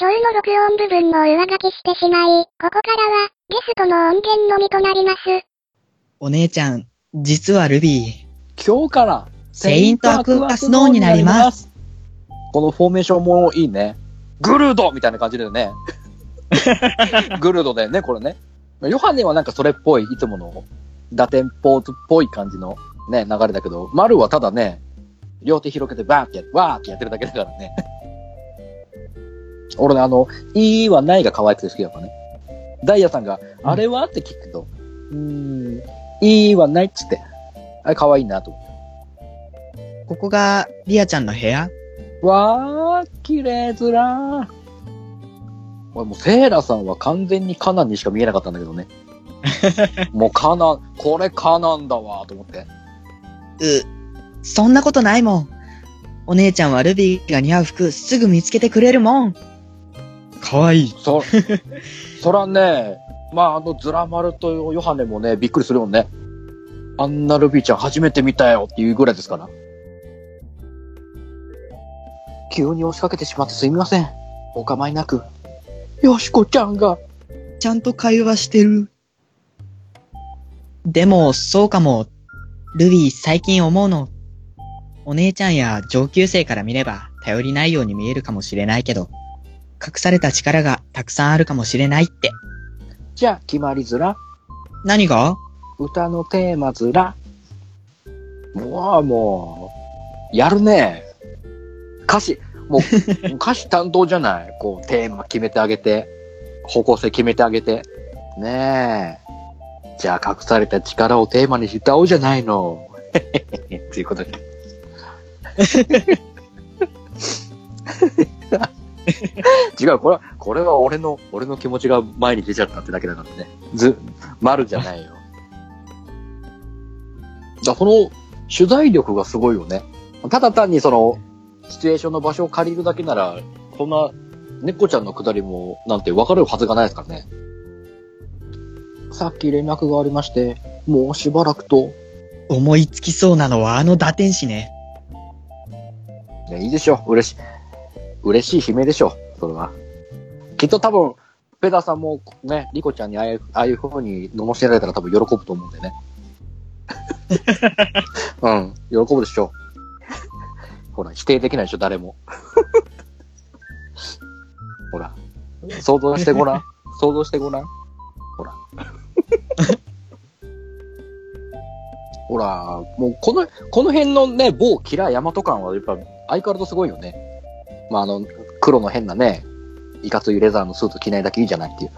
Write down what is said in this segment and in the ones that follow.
ショーの録音部分も上書きしてしまい、ここからは、ゲストの音源のみとなります。お姉ちゃん、実はルビー、今日から、セイントアクアスノーになります。このフォーメーションもいいね。グルードみたいな感じだよね。グルードだよね、これね。ヨハネはなんかそれっぽい、いつもの打点ポーズっぽい感じのね、流れだけど、マルはただね、両手広げてバーってやわーってやってるだけだからね。俺ね、あの、いいはないが可愛くて好きだからね。ダイヤさんが、あれは？って聞くと、うーん、いいはないっつって。あれ可愛いなと思って。ここがリアちゃんの部屋？わー、綺麗ずらー。俺もうセイラさんは完全にカナンにしか見えなかったんだけどね。もうカナン、これカナンだわーと思って。う、そんなことないもん。お姉ちゃんはルビーが似合う服すぐ見つけてくれるもん。かわいい。そ、そらね、まああのズラマルとヨハネもね、びっくりするもんね。あんなルビーちゃん初めて見たよっていうぐらいですから。急に押しかけてしまってすみません。お構いなく。よしこちゃんが。ちゃんと会話してる。でも、そうかも。ルビー最近思うの。お姉ちゃんや上級生から見れば頼りないように見えるかもしれないけど、隠された力がたくさんあるかもしれないって。じゃあ決まりずら。何が？歌のテーマずら。もう、もう、やるね。歌詞、もう、歌詞担当じゃない。こう、テーマ決めてあげて、方向性決めてあげて。ねえ。じゃあ、隠された力をテーマに歌おうじゃないの。っていうことで。違う、これは、これは俺の、俺の気持ちが前に出ちゃったってだけだからね。ず、丸じゃないよ。だその取材力がすごいよね。ただ単にその、シチュエーションの場所を借りるだけなら、そんな、猫ちゃんのくだりも、なんて分かるはずがないですからね。さっき連絡がありまして、もうしばらくと、思いつきそうなのはあの打天使ね。ね、いいでしょう。嬉しい。嬉しい悲鳴でしょう。それは。きっと多分、ペダさんもね、リコちゃんにああいう、ああいう風に罵られたら多分喜ぶと思うんでね。うん、喜ぶでしょう。ほら、否定できないでしょ、誰も。ほら、想像してごらん。想像してごらん。ほら。ほら、もうこの、この辺のね、某キラーヤマト感はやっぱ相変わらずすごいよね。まあ、あの、黒の変なね、いかついレザーのスーツ着ないだけいいじゃないっていう。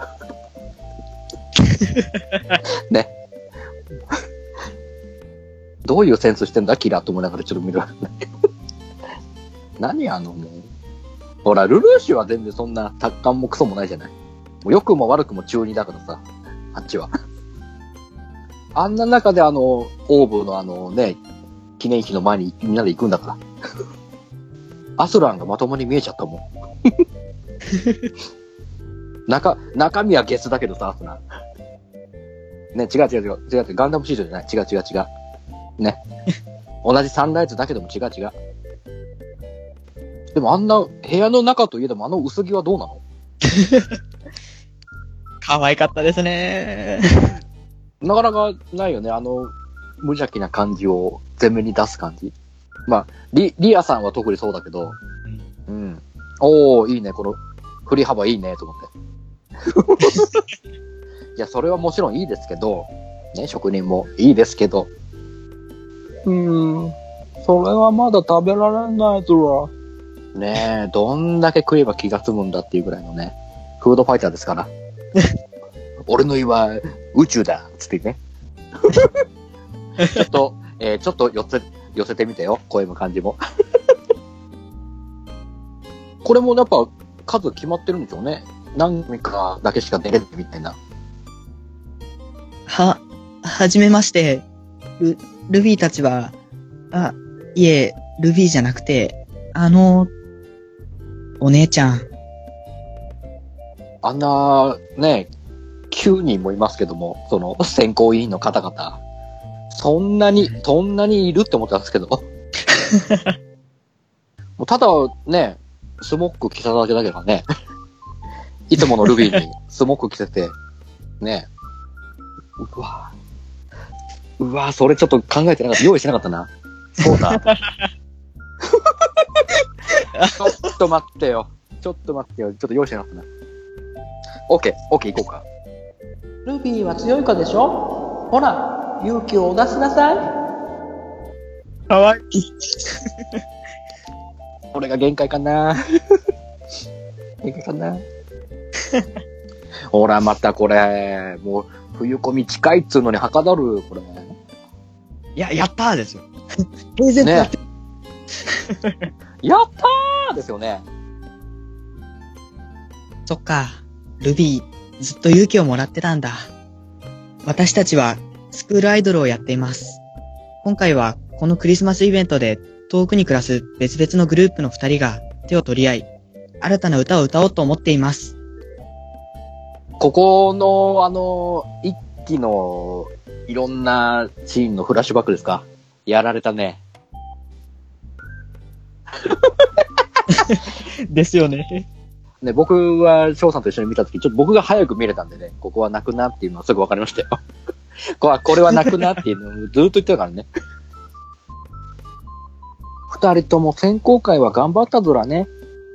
ね。どういうセンスしてんだ？キラーと思いながらちょっと見る。何あのもう。ほら、ルルーシュは全然そんな達観もクソもないじゃない。もう良くも悪くも中二だからさ、あっちは。あんな中であの、オーブのあのね、記念碑の前にみんなで行くんだから。アスランがまともに見えちゃったもん。中、中身はゲスだけどさ、アスラン。ね、違う違う違う、違う違う、ガンダムシートじゃない。違う違う違う。ね。同じサンライズだけども違う違う。でもあんな部屋の中といえどもあの薄着はどうなの？可愛かったですね。なかなかないよね。あの、無邪気な感じを前面に出す感じ。まあ、リ、リアさんは特にそうだけど、うん。おー、いいね。この振り幅いいね、と思って。いや、それはもちろんいいですけど、ね、職人もいいですけど。うーん、それはまだ食べられないずら。ねえ、どんだけ食えば気が済むんだっていうぐらいのね、フードファイターですから。俺の胃は宇宙だつってね。ちょっと、えーちょっと寄せ、寄せてみてよ、声の感じも。これもやっぱ数決まってるんでしょうね。何組かだけしか出れないみたいな。は、はじめまして。ル、ルビーたちは、あ、いえ、ルビーじゃなくて、あの、お姉ちゃん。あんな、ね、9人もいますけども、その選考委員の方々。そんなに、そんなにいるって思ったんですけど。もうただね、スモック着ただけだけどね。いつものルビーにスモーク着せて、ねうわうわそれちょっと考えてなかった。用意してなかったな。そうだ。ちょっと待ってよ。ちょっと待ってよ。ちょっと用意してなかったな。オッケー、オッケー行こうか。ルビーは強い子でしょ？ほら、勇気を出しなさい。かわいい。これが限界かな 限界かな ほら、またこれ、もう、冬込み近いっつうのにはかどる、これ。いや、やったーですよ。平然とやって、やったーですよね。そっか。ルビー、ずっと勇気をもらってたんだ。私たちは、スクールアイドルをやっています。今回は、このクリスマスイベントで、遠くに暮らす別々のグループの二人が手を取り合い、新たな歌を歌おうと思っています。ここの、あの、一期の、いろんなシーンのフラッシュバックですか？やられたね。ですよね。ね、僕は翔さんと一緒に見たとき、ちょっと僕が早く見れたんでね、ここは泣くなっていうのはすぐ分かりましたよ。これはこれは泣くなっていうのをずっと言ってたからね。二人とも選考会は頑張ったぞらね。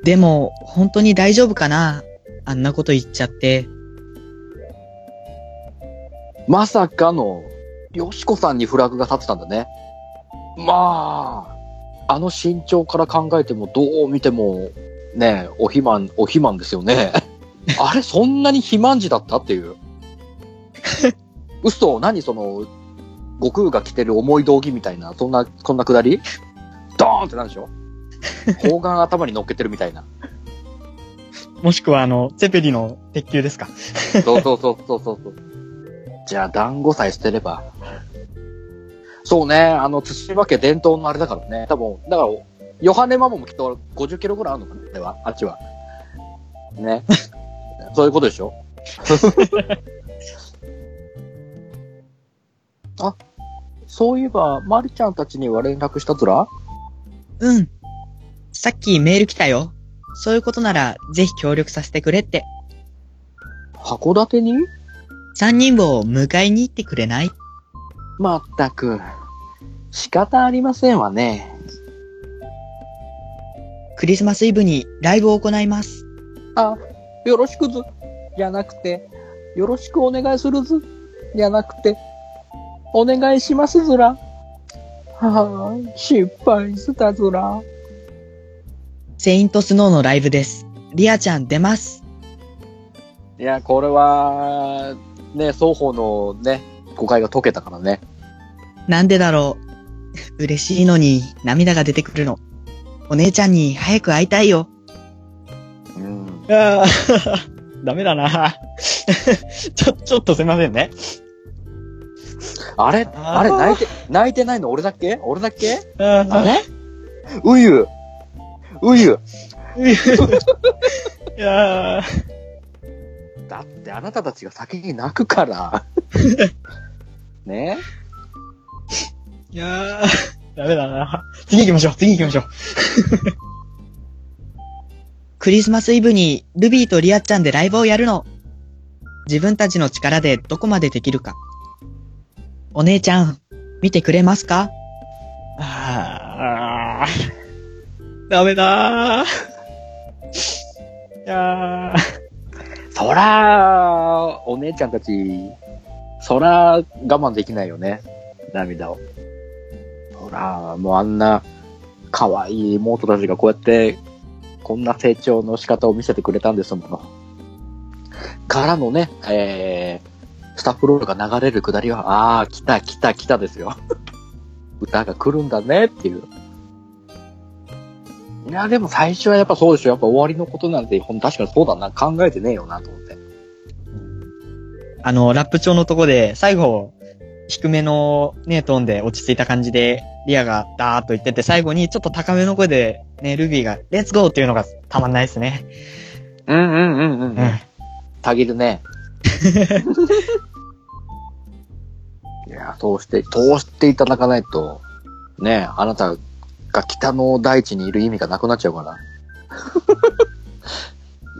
でも、本当に大丈夫かな？あんなこと言っちゃって。まさかの、よしこさんにフラグが立ってたんだね。まあ、あの身長から考えても、どう見ても、ね、お肥満、お肥満ですよね。あれ、そんなに肥満児だったっていう。嘘何その、悟空が着てる重い道着みたいな、そんな、こんなくだり？ドーンってなんでしょ？砲丸頭に乗っけてるみたいな。もしくはあの、セペリの鉄球ですか？そうそうそうそうそうそう。じゃあ、団子さえ捨てれば。そうね、あの、土場家伝統のあれだからね。多分、だから、ヨハネママもきっと50キロぐらいあるのかな？では、あっちは。ね。そういうことでしょ？あ、そういえば、まりちゃんたちには連絡したずら？うん。さっきメール来たよ。そういうことなら、ぜひ協力させてくれって。函館に？三人を迎えに行ってくれない？まったく、仕方ありませんわね。クリスマスイブにライブを行います。あ、よろしくず、じゃなくて、よろしくお願いするず、じゃなくて、お願いしますずら。はあ、失敗したずら。セイントスノーのライブです。リアちゃん出ます。いや、これは、ね、双方のね、誤解が解けたからね。なんでだろう。嬉しいのに涙が出てくるの。お姉ちゃんに早く会いたいよ。うん。ああ、ダメだな。ちょ、ちょっとすいませんね。あれ？あれ？泣いて、泣いてないの？俺だっけ？俺だっけ？ああれ？うゆうゆいやー。だってあなたたちが先に泣くから。ね？いやー。次行きましょう、次行きましょう。クリスマスイブにルビーとリアちゃんでライブをやるの。自分たちの力でどこまでできるか。お姉ちゃん、見てくれますか？あー、ダメだー。いやー、そら、お姉ちゃんたち、そら、我慢できないよね。涙を。そら、もうあんな、可愛い妹たちがこうやって、こんな成長の仕方を見せてくれたんですもの。からのね、えー、スタッフロールが流れるくだりは、ああ、来た来た来たですよ。歌が来るんだねっていう。いや、でも最初はやっぱそうでしょ。やっぱ終わりのことなんて、ほん確かにそうだな。考えてねえよなと思って。あの、ラップ調のとこで、最後、低めのね、トーンで落ち着いた感じで、リアがダーっと言ってて、最後にちょっと高めの声で、ね、ルビーが、レッツゴーっていうのがたまんないですね。うんうんうんうん。うん。たぎるね。いや、通して、通していただかないと、ねあなたが北の大地にいる意味がなくなっちゃうから。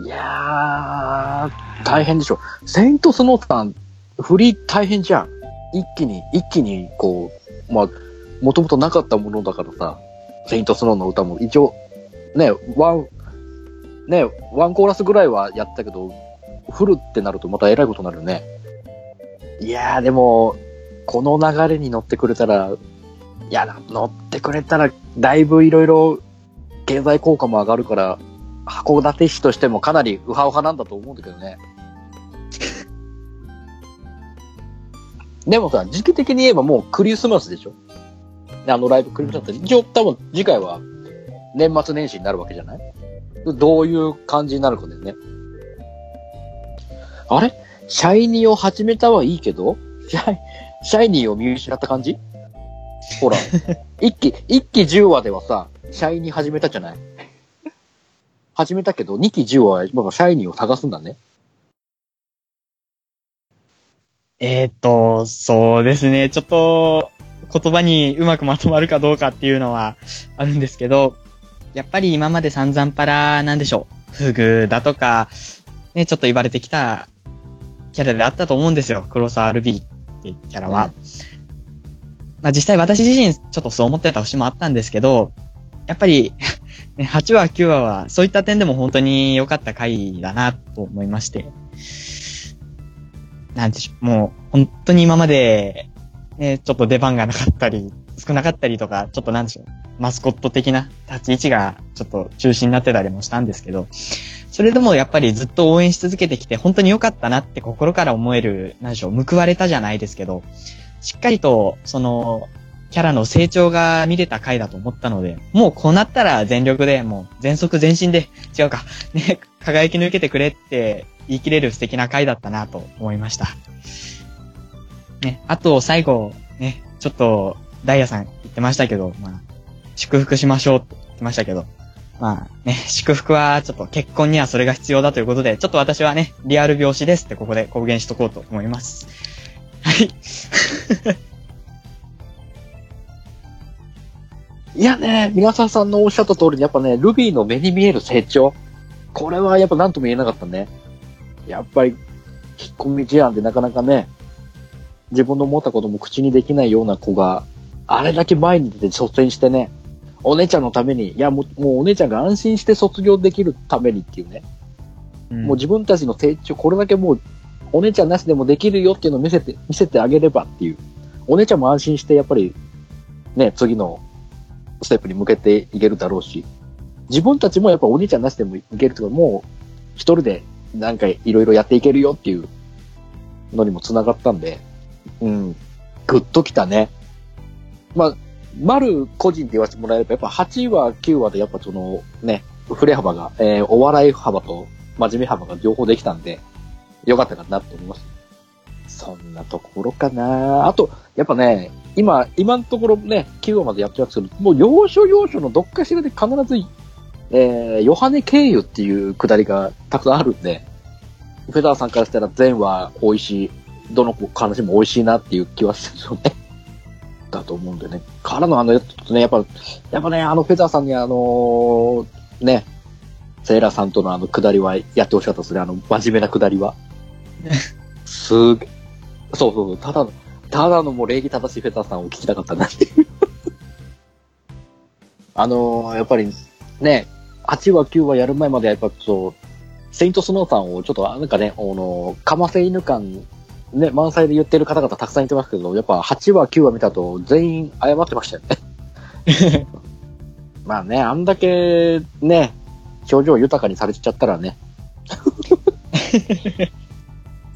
いややー、大変でしょ。セイントスノーさん、振り大変じゃん。一気に、一気に、こう、まあ、もともとなかったものだからさ、セイントスノーの歌も一応、ね、ワン、ね、ワンコーラスぐらいはやったけど、フルってなるとまた偉いことになるね。いやー、でも、この流れに乗ってくれたら、いや、乗ってくれたら、だいぶいろいろ経済効果も上がるから、函館市としてもかなりウハウハなんだと思うんだけどね。でもさ、時期的に言えばもうクリスマスでしょ？あのライブクリスマスって、一応多分次回は年末年始になるわけじゃない？どういう感じになるかだよね。あれ？シャイニーを始めたはいいけど、シャイ、シャイニーを見失った感じ？ほら、一期、一期10話ではさ、シャイニー始めたじゃない？始めたけど、2期10話は今シャイニーを探すんだね。えーっと、そうですね。ちょっと、言葉にうまくまとまるかどうかっていうのはあるんですけど、やっぱり今まで散々パラなんでしょう。フグだとか、ね、ちょっと言われてきたキャラであったと思うんですよ。黒沢ルビーってキャラは。まあ実際私自身ちょっとそう思ってた節もあったんですけど、やっぱり、ね、8話、9話はそういった点でも本当に良かった回だなと思いまして。なんでしょう、もう本当に今まで、ね、ちょっと出番がなかったり、少なかったりとか、ちょっとなんでしょう、マスコット的な立ち位置がちょっと中心になってたりもしたんですけど、それでもやっぱりずっと応援し続けてきて、本当に良かったなって心から思える、なんでしょう、報われたじゃないですけど、しっかりと、その、キャラの成長が見れた回だと思ったので、もうこうなったら全力で、もう全速全身で、違うか、ね、輝き抜けてくれって言い切れる素敵な回だったなと思いました。ね、あと最後、ね、ちょっと、ダイヤさん言ってましたけど、まあ、祝福しましょうって言ってましたけど、まあね、祝福はちょっと結婚にはそれが必要だということで、ちょっと私はね、リアル拍子ですってここで公言しとこうと思います。はい。いやね、皆さんさんのおっしゃった通りに、やっぱね、ルビーの目に見える成長。これはやっぱ何とも言えなかったね。やっぱり、引っ込み思案でなかなかね、自分の思ったことも口にできないような子が、あれだけ前に出て率先してね、お姉ちゃんのために、いやもう、もうお姉ちゃんが安心して卒業できるためにっていうね、もう自分たちの成長、これだけもう、お姉ちゃんなしでもできるよっていうのを見せて、見せてあげればっていう。お姉ちゃんも安心して、やっぱり、ね、次のステップに向けていけるだろうし、自分たちもやっぱお兄ちゃんなしでもいけるとか、もう一人でなんかいろいろやっていけるよっていうのにも繋がったんで、うん、グッときたね。まあ、丸個人で言わせてもらえれば、やっぱ8話、9話でやっぱそのね、振れ幅が、えーお笑い幅と真面目幅が両方できたんで、よかったかなと思います。そんなところかなあと、やっぱね、今、今のところね、9話までやってますけど、もう要所要所のどっかしらで必ず、えー、ヨハネ経由っていうくだりがたくさんあるんで、フェザーさんからしたら全話美味しい、どの話も美味しいなっていう気はするよね。だと思うんでね。からのあの、ちょっとね、やっぱ、やっぱね、あのフェザーさんにあのーね、セーラーさんとのあのくだりはやってほしかったですね。あの、真面目なくだりは。すげそうそうそう、ただの、ただのもう礼儀正しいフェザーさんを聞きたかったなっていう。あのーやっぱりね、8話9話やる前までやっぱそう、セイントスノーさんをちょっとなんかね、あのーかませ犬感、ね、満載で言ってる方々たくさんいてますけど、やっぱ8話9話見たと全員謝ってましたよね。まあね、あんだけね、表情豊かにされちゃったらね。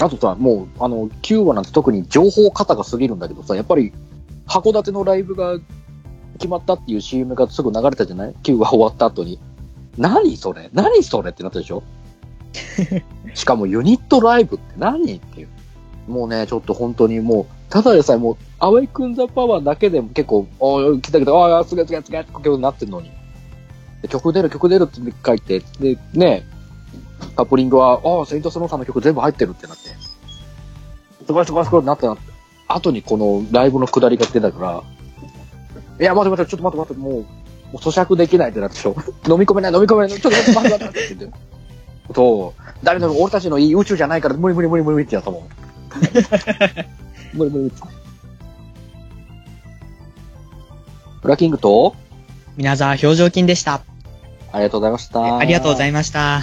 あとさ、もう、あの、9話なんて特に情報過多が過ぎるんだけどさ、やっぱり、函館のライブが決まったっていう CM がすぐ流れたじゃない ?9 話終わった後に。何それ？何それ？ってなったでしょ？しかもユニットライブって何っていう。もうね、ちょっと本当にもう、ただでさえもう、アウェイクンザパワーだけでも結構、おー来た来た、ああ、すげえすげえすげえって曲になってるのに。曲出る曲出るって書いて、で、ね、カップリングは、ああ、セイントスノーさんの曲全部入ってるってなって。すごいすごいすごいってなったな後にこのライブの下りが出たから、いや、待って待って、ちょっと待って待って、もう、もう咀嚼できないってなってしょ。飲み込めない、飲み込めない、ちょっと待って待って待ってって言って。そう。誰でも俺たちのいい宇宙じゃないから無理無理無理無理ってやったもん。無理無理無理。ブラキングと、皆沢表情筋でした。ありがとうございました。ありがとうございいました。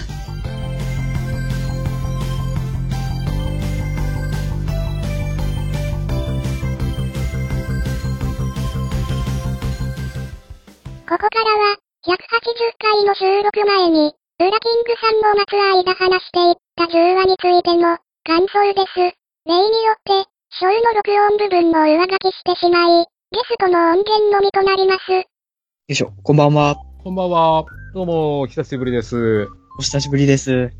ここからは、180回の収録前に、ウラキングさんの松間話していった10話についての感想です。例によって、ショーの録音部分を上書きしてしまい、ゲストの音源のみとなります。よいしょ、こんばんは。こんばんは。どうも、久しぶりです。お久しぶりです。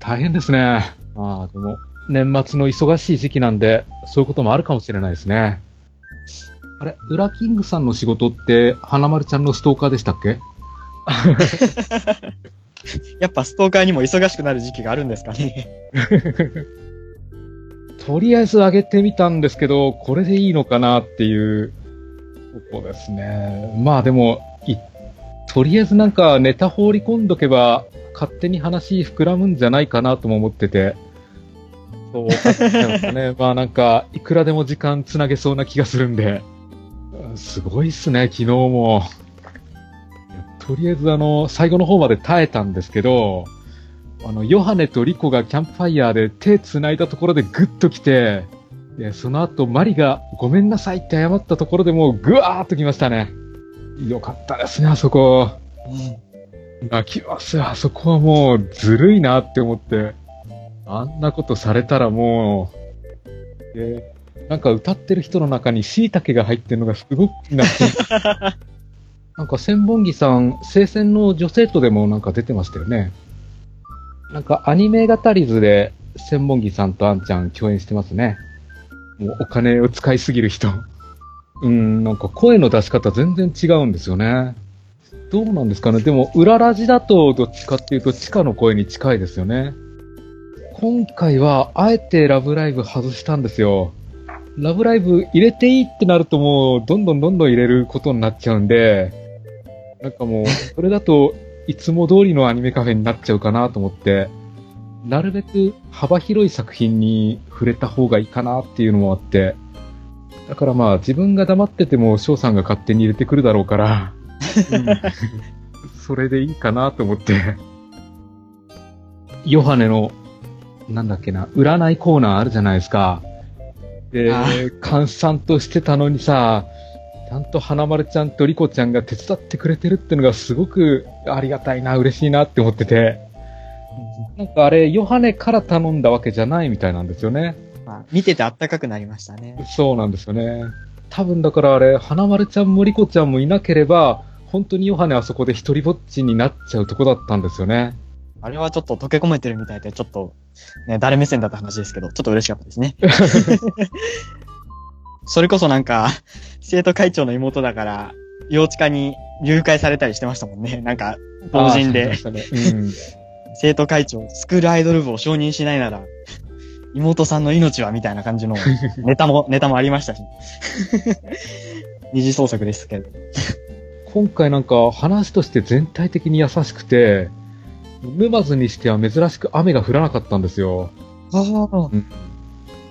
大変ですね。ああ、でも、年末の忙しい時期なんで、そういうこともあるかもしれないですね。あれ、ウラキングさんの仕事って、花丸ちゃんのストーカーでしたっけ？やっぱストーカーにも忙しくなる時期があるんですかね。とりあえず上げてみたんですけど、これでいいのかなっていう、とこですね。まあでも、い、とりあえずなんかネタ放り込んどけば、勝手に話膨らむんじゃないかなとも思ってて。そう、ね。まあなんか、いくらでも時間つなげそうな気がするんで。うんすごいっすね、昨日も。とりあえずあの、最後の方まで耐えたんですけど、あの、ヨハネとリコがキャンプファイヤーで手繋いだところでグッと来て、で、その後マリがごめんなさいって謝ったところでもうグワーっと来ましたね。よかったですね、あそこ。泣きますよ、あそこはもうずるいなって思って。あんなことされたらもう、で、なんか歌ってる人の中に椎茸が入ってるのがすごく気になって。なんか千本木さん、聖戦の女性とでもなんか出てましたよね。なんかアニメ語り図で千本木さんとあんちゃん共演してますね。もうお金を使いすぎる人。うん、なんか声の出し方全然違うんですよね。どうなんですかねでも、裏ラジだとどっちかっていうと地下の声に近いですよね。今回はあえてラブライブ外したんですよ。ラブライブ入れていいってなるともうどんどんどんどん入れることになっちゃうんで、なんかもう、それだといつも通りのアニメカフェになっちゃうかなと思って、なるべく幅広い作品に触れた方がいいかなっていうのもあって、だからまあ自分が黙ってても翔さんが勝手に入れてくるだろうから、うん。それでいいかなと思って、ヨハネの、なんだっけな、占いコーナーあるじゃないですか。であ、閑散としてたのにさ、ちゃんと花丸ちゃんとリコちゃんが手伝ってくれてるってのがすごくありがたいな、嬉しいなって思ってて、なんかあれ、ヨハネから頼んだわけじゃないみたいなんですよね。まあ、見ててあったかくなりましたね。そうなんですよね。多分だからあれ、花丸ちゃんもリコちゃんもいなければ、本当にヨハネあそこで一人ぼっちになっちゃうとこだったんですよね。あれはちょっと溶け込めてるみたいで、ちょっと、ね、誰目線だった話ですけど、ちょっと嬉しかったですね。それこそなんか、生徒会長の妹だから、幼稚科に誘拐されたりしてましたもんね。なんか、法人でうん。生徒会長、スクールアイドル部を承認しないなら、妹さんの命はみたいな感じの ネタも、ネタもありましたし。二次創作ですけど。今回なんか話として全体的に優しくて、沼津にしては珍しく雨が降らなかったんですよ。あ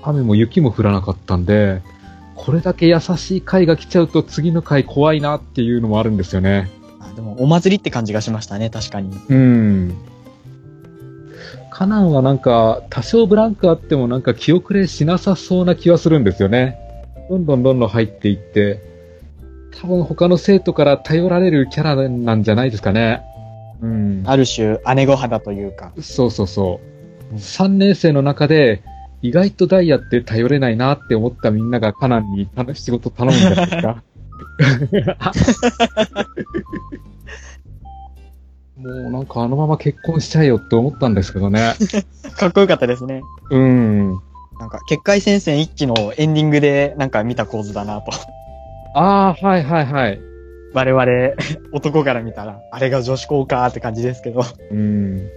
雨も雪も降らなかったんで、これだけ優しい回が来ちゃうと次の回怖いなっていうのもあるんですよね。あ。でも、お祭りって感じがしましたね、確かに。うん。カナンはなんか、多少ブランクあってもなんか気遅れしなさそうな気はするんですよね。どんどんどんどん入っていって、多分他の生徒から頼られるキャラなんじゃないですかね。うん。ある種、姉御肌というか。そうそうそう。うん3年生の中で、意外とダイヤって頼れないなって思ったみんながカナンにた仕事頼むんじゃないですか？もうなんかあのまま結婚しちゃえよって思ったんですけどね。かっこよかったですね。うん。なんか、結界戦線一期のエンディングでなんか見た構図だなと。ああ、はいはいはい。我々、男から見たら、あれが女子校かーって感じですけど。うん。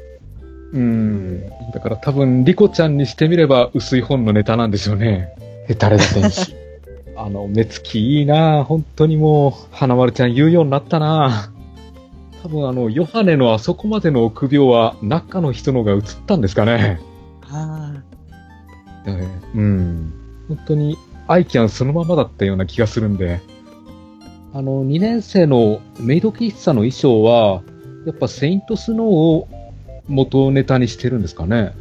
うん。だから多分、リコちゃんにしてみれば薄い本のネタなんでしょうね。へたれだ天使？あの、目つきいいな本当にもう、花丸ちゃん言うようになったな多分あの、ヨハネのあそこまでの臆病は中の人のが映ったんですかね。あだねうん。本当に、アイキャンそのままだったような気がするんで。あの、2年生のメイド喫茶の衣装は、やっぱセイントスノーを元ネタにしてるんですかね。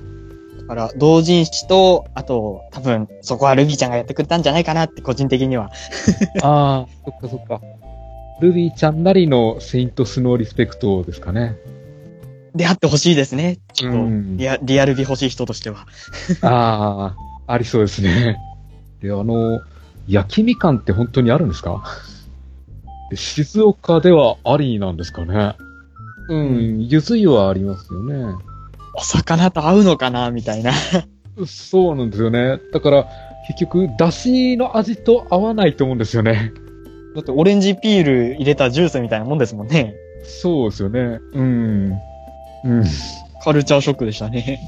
あ。だから、同人誌と、あと、多分、そこはルビーちゃんがやってくれたんじゃないかなって、個人的には。ああ、そっかそっか。ルビーちゃんなりのセイントスノーリスペクトですかね。であってほしいですね。ちょっとうんリア、リアル美欲しい人としては。ああ、ありそうですね。で、あの、焼きみかんって本当にあるんですか？で静岡ではありなんですかね。うん、ゆず湯はありますよね。お魚と合うのかなみたいな。そうなんですよね。だから、結局、だしの味と合わないと思うんですよね。だって、オレンジピール入れたジュースみたいなもんですもんね。そうですよね。うん。うん。カルチャーショックでしたね。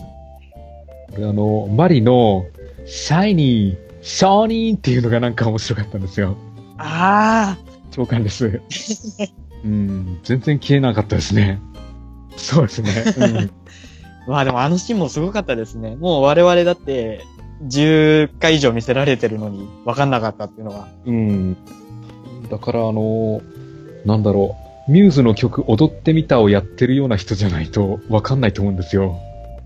これあの、マリの、シャイニー、シャーニーっていうのがなんか面白かったんですよ。あ長官です。うん、全然消えなかったですね。そうですね。うん。あ。まあでもあのシーンもすごかったですね。もう我々だって、10回以上見せられてるのに分かんなかったっていうのが。うん。だからあの、なんだろう、ミューズの曲踊ってみたをやってるような人じゃないとわかんないと思うんですよ。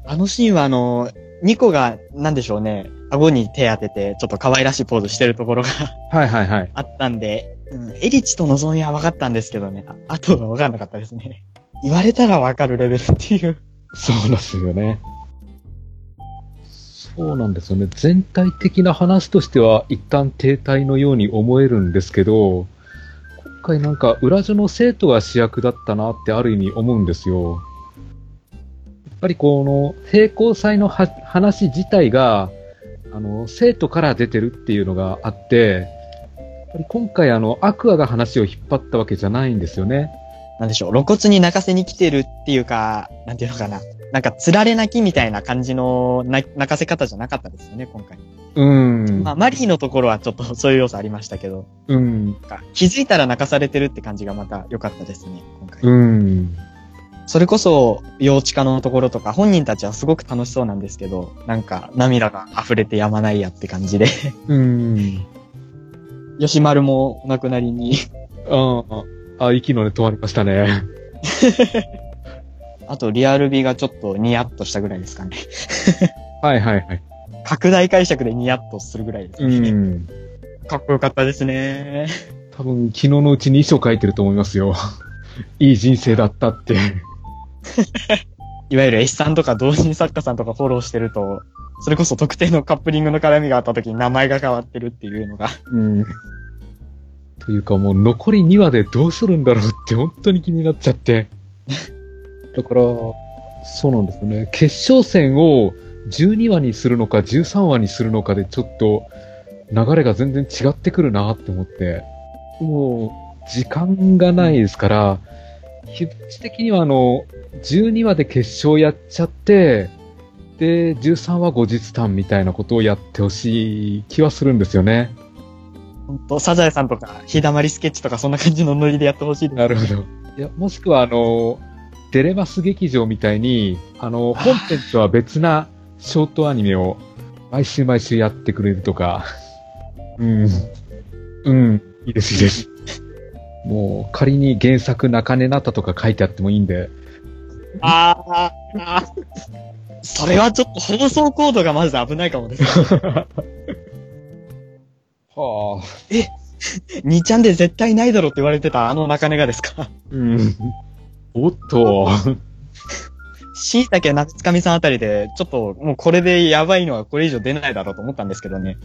あのシーンはあの、ニコが、なんでしょうね、顎に手当てて、ちょっと可愛らしいポーズしてるところがはいはいはい。あったんで、うん、エリチとのぞみは分かったんですけどね、あとは分かんなかったですね。言われたら分かるレベルっていう。そうなんですよね。そうなんですよね。全体的な話としては一旦停滞のように思えるんですけど、今回なんか裏女の生徒が主役だったなってある意味思うんですよ。やっぱりこの平行祭の話自体が、あの、生徒から出てるっていうのがあって、ぱり今回あの、アクアが話を引っ張ったわけじゃないんですよね。なんでしょう、露骨に泣かせに来てるっていうか、なんていうのかな。なんか、つられ泣きみたいな感じのな泣かせ方じゃなかったですよね、今回。うん。まあ、マリーのところはちょっとそういう要素ありましたけど、うん。気づいたら泣かされてるって感じがまた良かったですね、今回。うん。それこそ、幼稚化のところとか、本人たちはすごく楽しそうなんですけど、なんか、涙が溢れてやまないやって感じで。うん。吉丸もお亡くなりに。ああ、あ、息の根止まりましたね。あと、リアル美がちょっとニヤッとしたぐらいですかね。はいはいはい。拡大解釈でニヤッとするぐらいですうね。ん。かっこよかったですね。多分、昨日のうちに遺書書いてると思いますよ。いい人生だったって。いわゆる絵師さんとか同人作家さんとかフォローしてると、それこそ特定のカップリングの絡みがあった時に名前が変わってるっていうのが。うん。というかもう残り2話でどうするんだろうって本当に気になっちゃって。だから、そうなんですよね。決勝戦を12話にするのか13話にするのかでちょっと流れが全然違ってくるなって思って。もう、時間がないですから、気持ち的にはあの、12話で決勝やっちゃって、で、13話後日談みたいなことをやってほしい気はするんですよね。本当サザエさんとか、日だまりスケッチとかそんな感じのノリでやってほしいです。なるほど。いや、もしくは、あの、テレマス劇場みたいに、あの、本編とは別なショートアニメを毎週毎週やってくれるとか。うん。うん。いいです、いいです。もう、仮に原作中根なったとか書いてあってもいいんで。あーあー、それはちょっと放送コードがまず危ないかもです。はあ。2ちゃんで絶対ないだろって言われてたあの中根がですか？うん。おっと。しいたけ夏つかみさんあたりで、ちょっともうこれでやばいのはこれ以上出ないだろうと思ったんですけどね。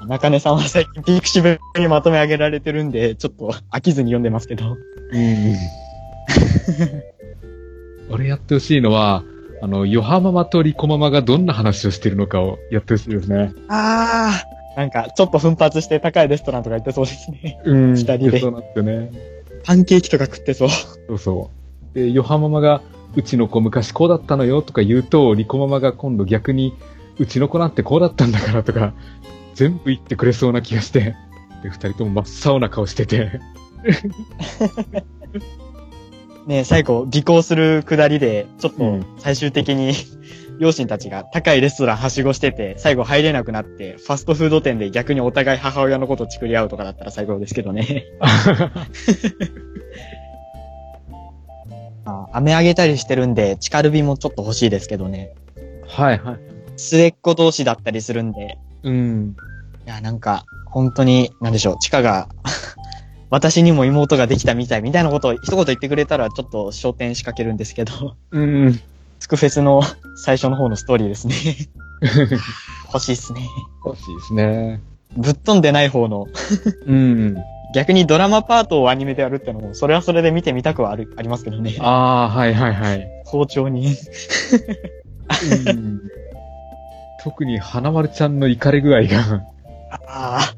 うん。中根さんは最近ピクシブにまとめ上げられてるんで、ちょっと飽きずに読んでますけど。うん。俺やってほしいのは、あの、ヨハママとリコママがどんな話をしてるのかをやってほしいですね。ああ。なんか、ちょっと奮発して高いレストランとか行ってそうですね。うん。二人でそうなんですよね。パンケーキとか食ってそう。そうそう。で、ヨハママが、うちの子昔こうだったのよとか言うと、リコママが今度逆に、うちの子なんてこうだったんだからとか、全部言ってくれそうな気がして、で、二人とも真っ青な顔してて。ね、最後、尾行するくだりで、ちょっとうん最終的に、両親たちが高いレストランはしごしてて、最後入れなくなって、ファストフード店で逆にお互い母親のこと作り合うとかだったら最高ですけどね。あ飴あげたりしてるんで、チカルビもちょっと欲しいですけどね。はいはい。末っ子同士だったりするんで、うん。いや、なんか、本当に、なんでしょう、チカが、私にも妹ができたみたいみたいなことを一言言ってくれたら、ちょっと焦点仕掛けるんですけど、うん。スクフェスの最初の方のストーリーですね。欲しいっすね。欲しいですね。ぶっ飛んでない方の、うん。逆にドラマパートをアニメでやるってのも、それはそれで見てみたくはある、ありますけどね。ああ、はいはいはい。校長に。うん特に花丸ちゃんの怒り具合が、ああ、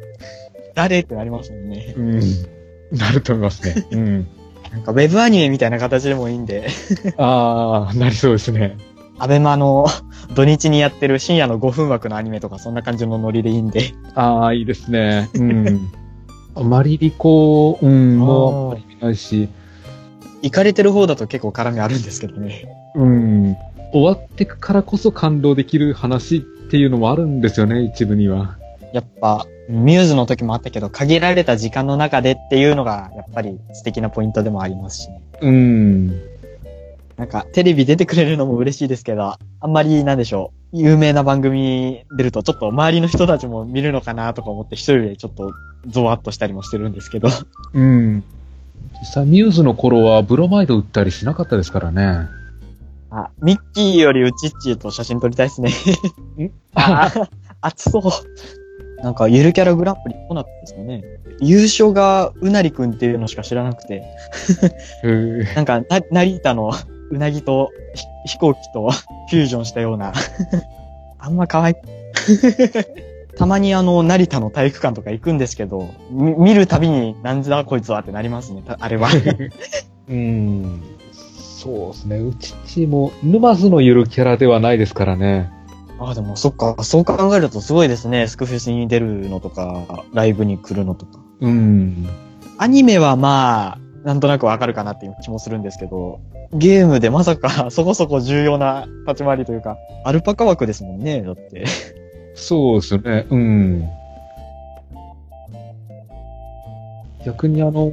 誰ってなりますもんね。うん。なると思いますね。うん。なんかウェブアニメみたいな形でもいいんで、ああ、なりそうですね。アベマの土日にやってる深夜の5分枠のアニメとかそんな感じのノリでいいんで。ああ、いいですね。うん。マリリコ、うん、もうないし、行かれてる方だと結構絡みあるんですけどね。うん。終わってくからこそ感動できる話っていうのもあるんですよね、一部には。やっぱ、ミューズの時もあったけど、限られた時間の中でっていうのが、やっぱり素敵なポイントでもありますしね。うん。なんか、テレビ出てくれるのも嬉しいですけど、あんまり、なんでしょう、有名な番組出ると、ちょっと周りの人たちも見るのかなとか思って、一人でちょっと、ゾワッとしたりもしてるんですけど。うん。実際、ミューズの頃はブロマイド売ったりしなかったですからね。あ、ミッキーよりウチッチーと写真撮りたいですね。あ、熱そう。なんか、ゆるキャラグランプリどうなったんですかね。優勝がうなりくんっていうのしか知らなくて、なんか、な、成田のうなぎとひ飛行機とフュージョンしたような。あんま可愛い。たまにあの、成田の体育館とか行くんですけど、み見るたびに、なんだこいつはってなりますね、たあれは。うん。そうですね。うちっちも、沼津のゆるキャラではないですからね。ああ、でもそっか、そう考えるとすごいですね。スクフェスに出るのとか、ライブに来るのとか。うん。アニメはまあ、なんとなくわかるかなっていう気もするんですけど、ゲームでまさか そこそこ重要な立ち回りというか、アルパカ枠ですもんね、だって。そうですよね。うん。逆にあの、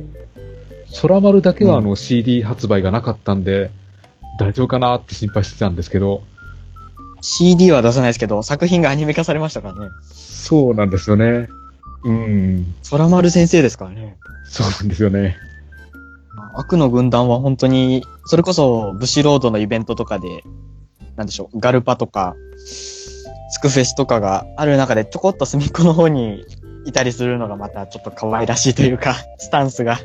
空丸だけはあの CD 発売がなかったんで、大丈夫かなって心配してたんですけど、CD は出さないですけど、作品がアニメ化されましたからね。そうなんですよね。うん。空丸先生ですからね。そうなんですよね。悪の軍団は本当に、それこそ、ブシロードのイベントとかで、なんでしょう、ガルパとか、スクフェスとかがある中でちょこっと隅っこの方にいたりするのがまたちょっと可愛らしいというか、スタンスが、ほ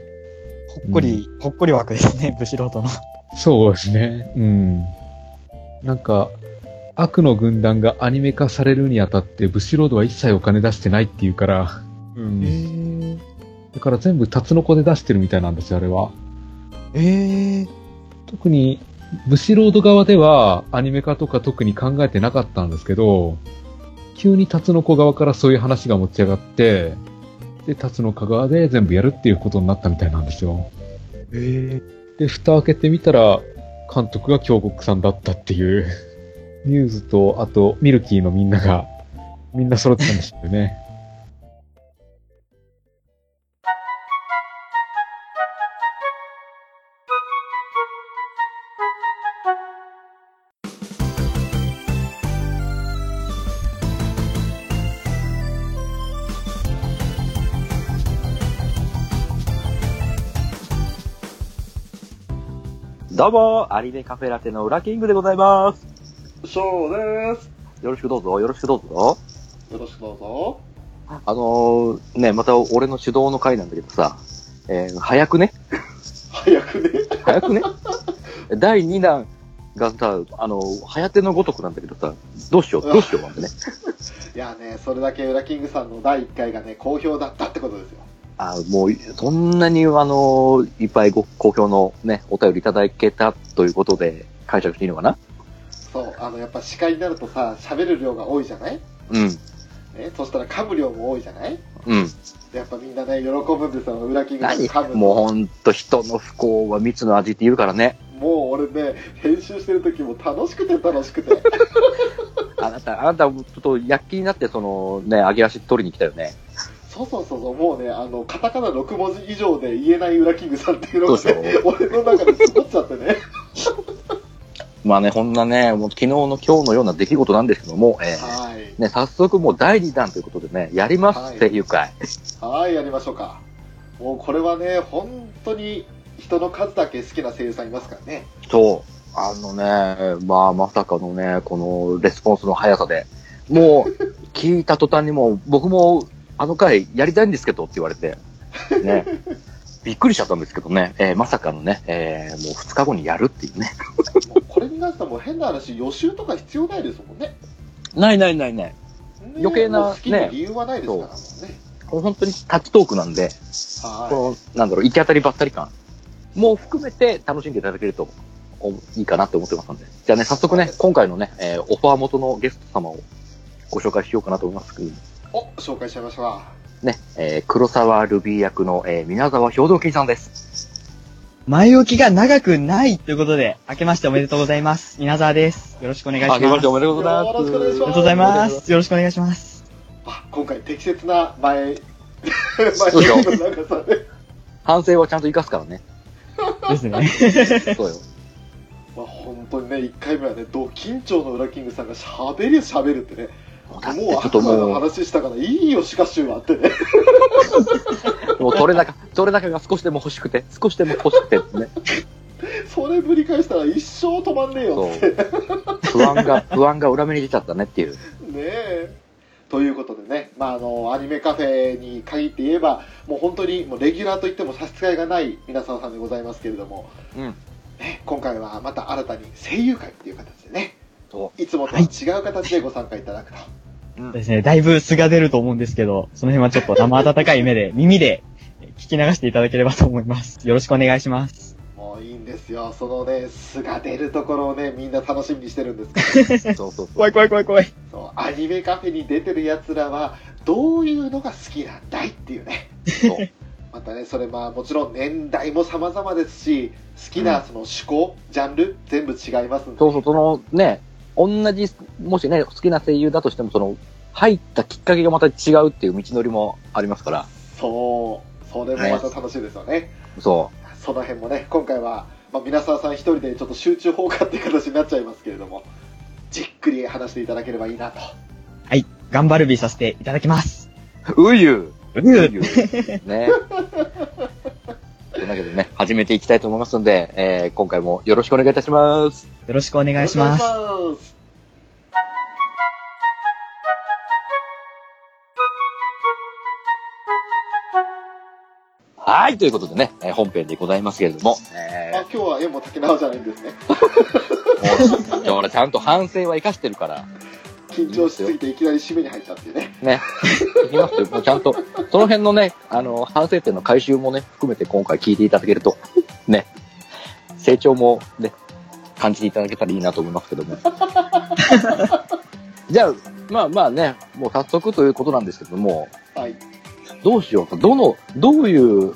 っこり、ほっこり枠ですね、ブシロードの。そうですね。うん。なんか、悪の軍団がアニメ化されるにあたって、ブシロードは一切お金出してないっていうから、うん。だから全部タツノコで出してるみたいなんですよ、あれは。ええ特に、ブシロード側ではアニメ化とか特に考えてなかったんですけど、急にタツノコ側からそういう話が持ち上がって、で、タツノコ側で全部やるっていうことになったみたいなんですよ。えで、蓋開けてみたら、監督が京極さんだったっていう、ミューズと、あと、ミルキーのみんなが、みんな揃ってたんですよね。どうも、アニメカフェラテの裏キングでございます。そうです。よろしくどうぞ、よろしくどうぞ。よろしくどうぞ。あのー、ね、また俺の主導の回なんだけどさ、えー、早くね、早くね？早くね、第2弾がさ、あの、早手のごとくなんだけどさ、どうしよう、どうしようなんてね。いやね、それだけウラキングさんの第1回がね、好評だったってことですよ。あもう、そんなにあの、いっぱいご好評のね、お便りいただけたということで、解釈していいのかな？そう、あの、やっぱ司会になるとさ、喋る量が多いじゃない？うん。ね、そしたら噛む量も多いじゃない？うん。やっぱみんなね、喜ぶんですよ、裏キングむともうほんと人の不幸は蜜の味って言うからね。もう俺ね、編集してる時も楽しくて楽しくて。あなた、あなた、ちょっと躍起になって、そのね、揚げ足取りに来たよね。そうそうそうそう、もうね、あの、カタカナ6文字以上で言えない裏キングさんっていうのがそうでね、俺の中で積もっちゃってね。まあね、こんなね、もう昨日の今日のような出来事なんですけども、えーはい。ね、早速もう第2弾ということでね、やりますっていうかい。はい、やりましょうか。もうこれはね、本当に人の数だけ好きな声優さんいますからね。そう。あのね、まあまさかのね、このレスポンスの速さで、もう 聞いた途端にもう僕もあの回やりたいんですけどって言われて、ね、びっくりしちゃったんですけどね、えーまさかのね、えーもう2日後にやるっていうね。もうこれになったらもう変な話、予習とか必要ないですもんね。ないないないない。ね余計なもう好きな理由はないですからもんね。これ本当にタッチトークなんで、はこの、なんだろう、行き当たりばったり感も含めて楽しんでいただけるとおいいかなって思ってますので。じゃあね、早速ね、今回のね、えーオファー元のゲスト様をご紹介しようかなと思いますけど、い。お、紹介しちゃいましょう。ね、えー黒沢ルビー役の、えー、皆沢兵道金さんです。前置きが長くないということで、明けましておめでとうございます。稲沢です。よろしくお願いします。あけましておめでとうございます。よろしくお願いしまありがとうございます。よろしくお願いします。あ、今回適切な前、そうよ前の長さで。反省はちゃんと生かすからね。ですね。そうよ。まあ本当にね、1回目はね、ド緊張の裏キングさんが喋り喋るってね。もうだってもうちょっと悪魔のも話したからいいよ、しかしはってね。う、もう取れ高、取れ高が少しでも欲しくて、少しでも欲しくてね。それぶり返したら一生止まんねえよって。ね不安が、不安が裏目に出ちゃったねっていう。え。ということでね、まあ、あの、アニメカフェに限って言えば、もう本当にもうレギュラーといっても差し支えがない皆さんさんでございますけれども、うん。ね、今回はまた新たに声優会っていう形でね、そいつもとは違う形でご参加いただくと。う。うん。ですね。だいぶ素が出ると思うんですけど、その辺はちょっと生温かい目で、耳で聞き流していただければと思います。よろしくお願いします。もういいんですよ。そのね、素が出るところをね、みんな楽しみにしてるんですけど、そうそうそう。怖い怖い怖い怖い。そうアニメカフェに出てる奴らは、どういうのが好きなんだいっていうね。そう。またね、それまあもちろん年代も様々ですし、好きなその趣向、ジャンル、全部違いますんで。そうそう、そのね、同じ、もしね、好きな声優だとしても、その、入ったきっかけがまた違うっていう道のりもありますから、そう、それもまた楽しいですよね。そその辺もね、今回は、まあ、皆沢さん一人でちょっと集中放火っていう形になっちゃいますけれども、じっくり話していただければいいなと。はい。頑張るびさせていただきます。う。うゆうう。うゆ。ね。というわけでね、始めていきたいと思いますので、えー、今回もよろしくお願いいたします。よろしくお願いします。はい、ということでね、えー本編でございますけれども、えあ、今日は絵も竹縄じゃないんですね。俺ちゃんと反省は生かしてるから、緊張しすぎていきなり締めに入ったっていうね。ね、いきますよ。もうちゃんと、その辺のね、あの、反省点の回収もね、含めて今回聞いていただけると、ね、成長もね、感じていただけたらいいなと思いますけども。じゃあ、まあまあね、もう早速ということなんですけども、はい。どうしようか。どの、どういう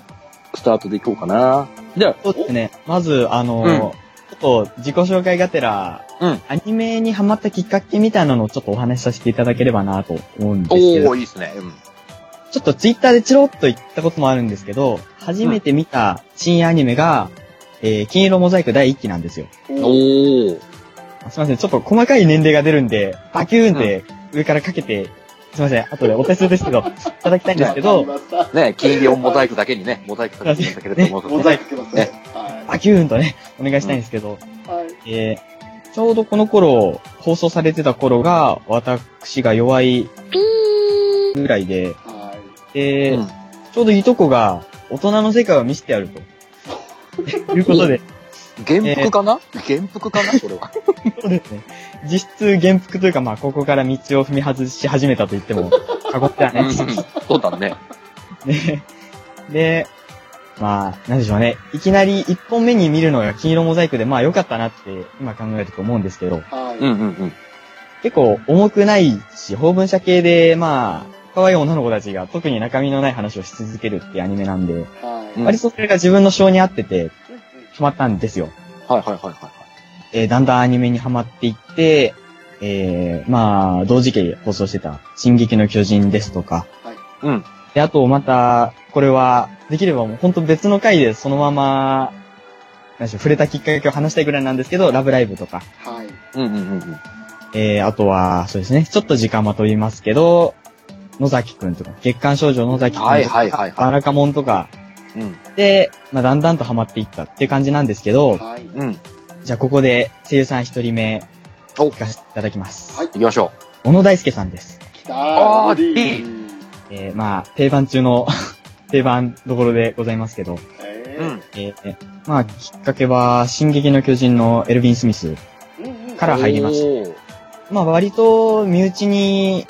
スタートでいこうかな。じゃあ、そうですね。まず、あの、うんちょっと自己紹介がてら、うんアニメにハマったきっかけみたいなのをちょっとお話しさせていただければなと思うんですけどおー、、いいですね。うん。ちょっとツイッターでチロッと言ったこともあるんですけど、初めて見た新アニメが、えー、金色モザイク第1期なんですよ。おおーー。すいません、ちょっと細かい年齢が出るんで、バキューンって上からかけて、すいません、後でお手数ですけど、いただきたいんですけど。ね、金色モザイクだけにね、モザイクかけていただけると思うのでモザイクかけますね。はバキューンとね、お願いしたいんですけど、い。はい。えー、ちょうどこの頃、放送されてた頃が、私が弱いぐらいで、はい。で、うんちょうどいとこが、大人の世界を見せてやると。いうことで、原服かな、原服かな？それは。そうですね。実質原服というか、まあ、ここから道を踏み外し始めたと言っても、過言ではないです。そうだね。ね。で、まあ、なんでしょうね。いきなり一本目に見るのが金色モザイクで、まあ良かったなって今考えると思うんですけど、はい。うんうんうん。結構重くないし、法文社系で、まあ、可愛い女の子たちが特に中身のない話をし続けるっていうアニメなんで、はい。うん割とそれが自分の性に合ってて、うんハマったんですよ。はいはいはいはいはい。えーだんだんアニメにハマっていって、えー、まあ、同時期放送してた、進撃の巨人ですとか、うん。で、あと、また、これは、できればもう本当別の回でそのまま、なんでしょう、触れたきっかけを話したいぐらいなんですけど、ラブライブとか、はい。うんうんうんうん。えー、あとは、そうですね、ちょっと時間まといますけど、野崎くんとか、月刊少女野崎くんとか、はいはいはいはいバラカモンとか、うん。で、まあ、だんだんとハマっていったっていう感じなんですけど、はい。うん。じゃあここで声優さん一人目、お聞かせていただきます。はい行きましょ小野大輔さんです。来たあーレディいいえー、まあ、定番中の定番どころでございますけど、う。えうん。えーまあ、きっかけは、進撃の巨人のエルヴィン・スミス。から入りましたまあ、割と、身内に、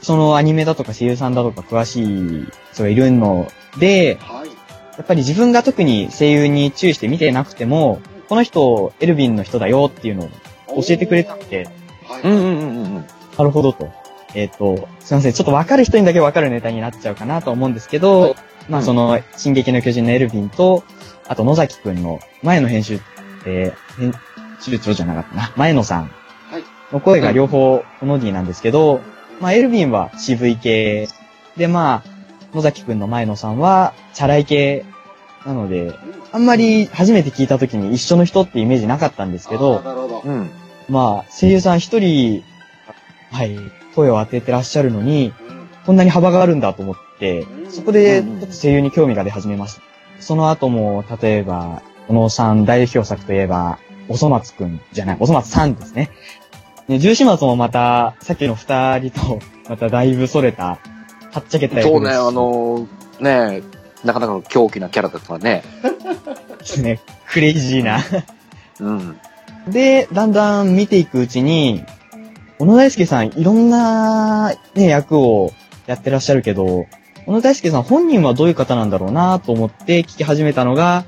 そのアニメだとか声優さんだとか詳しい人がいるので、はい。やっぱり自分が特に声優に注意して見てなくても、この人、エルヴィンの人だよっていうのを教えてくれたんで、はい。うんうんうんうんうん。なるほどと。えっ、と、すいません。ちょっと分かる人にだけ分かるネタになっちゃうかなと思うんですけど、はいまあうんその、進撃の巨人のエルヴィンと、あと野崎くんの前の編集、えー編集長じゃなかったな。前野さんはい。の声が両方この D なんですけど、まあエルヴィンは渋い系、でまあ、野崎くんの前野さんはチャラい系なので、あんまり初めて聞いた時に一緒の人ってイメージなかったんですけあどー、なるほど。うん。まあ、声優さん一人、はい、声を当ててらっしゃるのに、うんこんなに幅があるんだと思ってう、んそこで、声優に興味が出始めました。その後も、例えば、小野さん代表作といえば、おそ松くんじゃない、おそ松さんですね。ね、重始末もまた、さっきの二人と、まただいぶそれた、はっちゃけた役そうね、あのー、ねなかなかの狂気なキャラだったね。ね、クレイジーな。うん。で、だんだん見ていくうちに、小野大輔さんいろんなね、役をやってらっしゃるけど、小野大輔さん本人はどういう方なんだろうなと思って聞き始めたのが、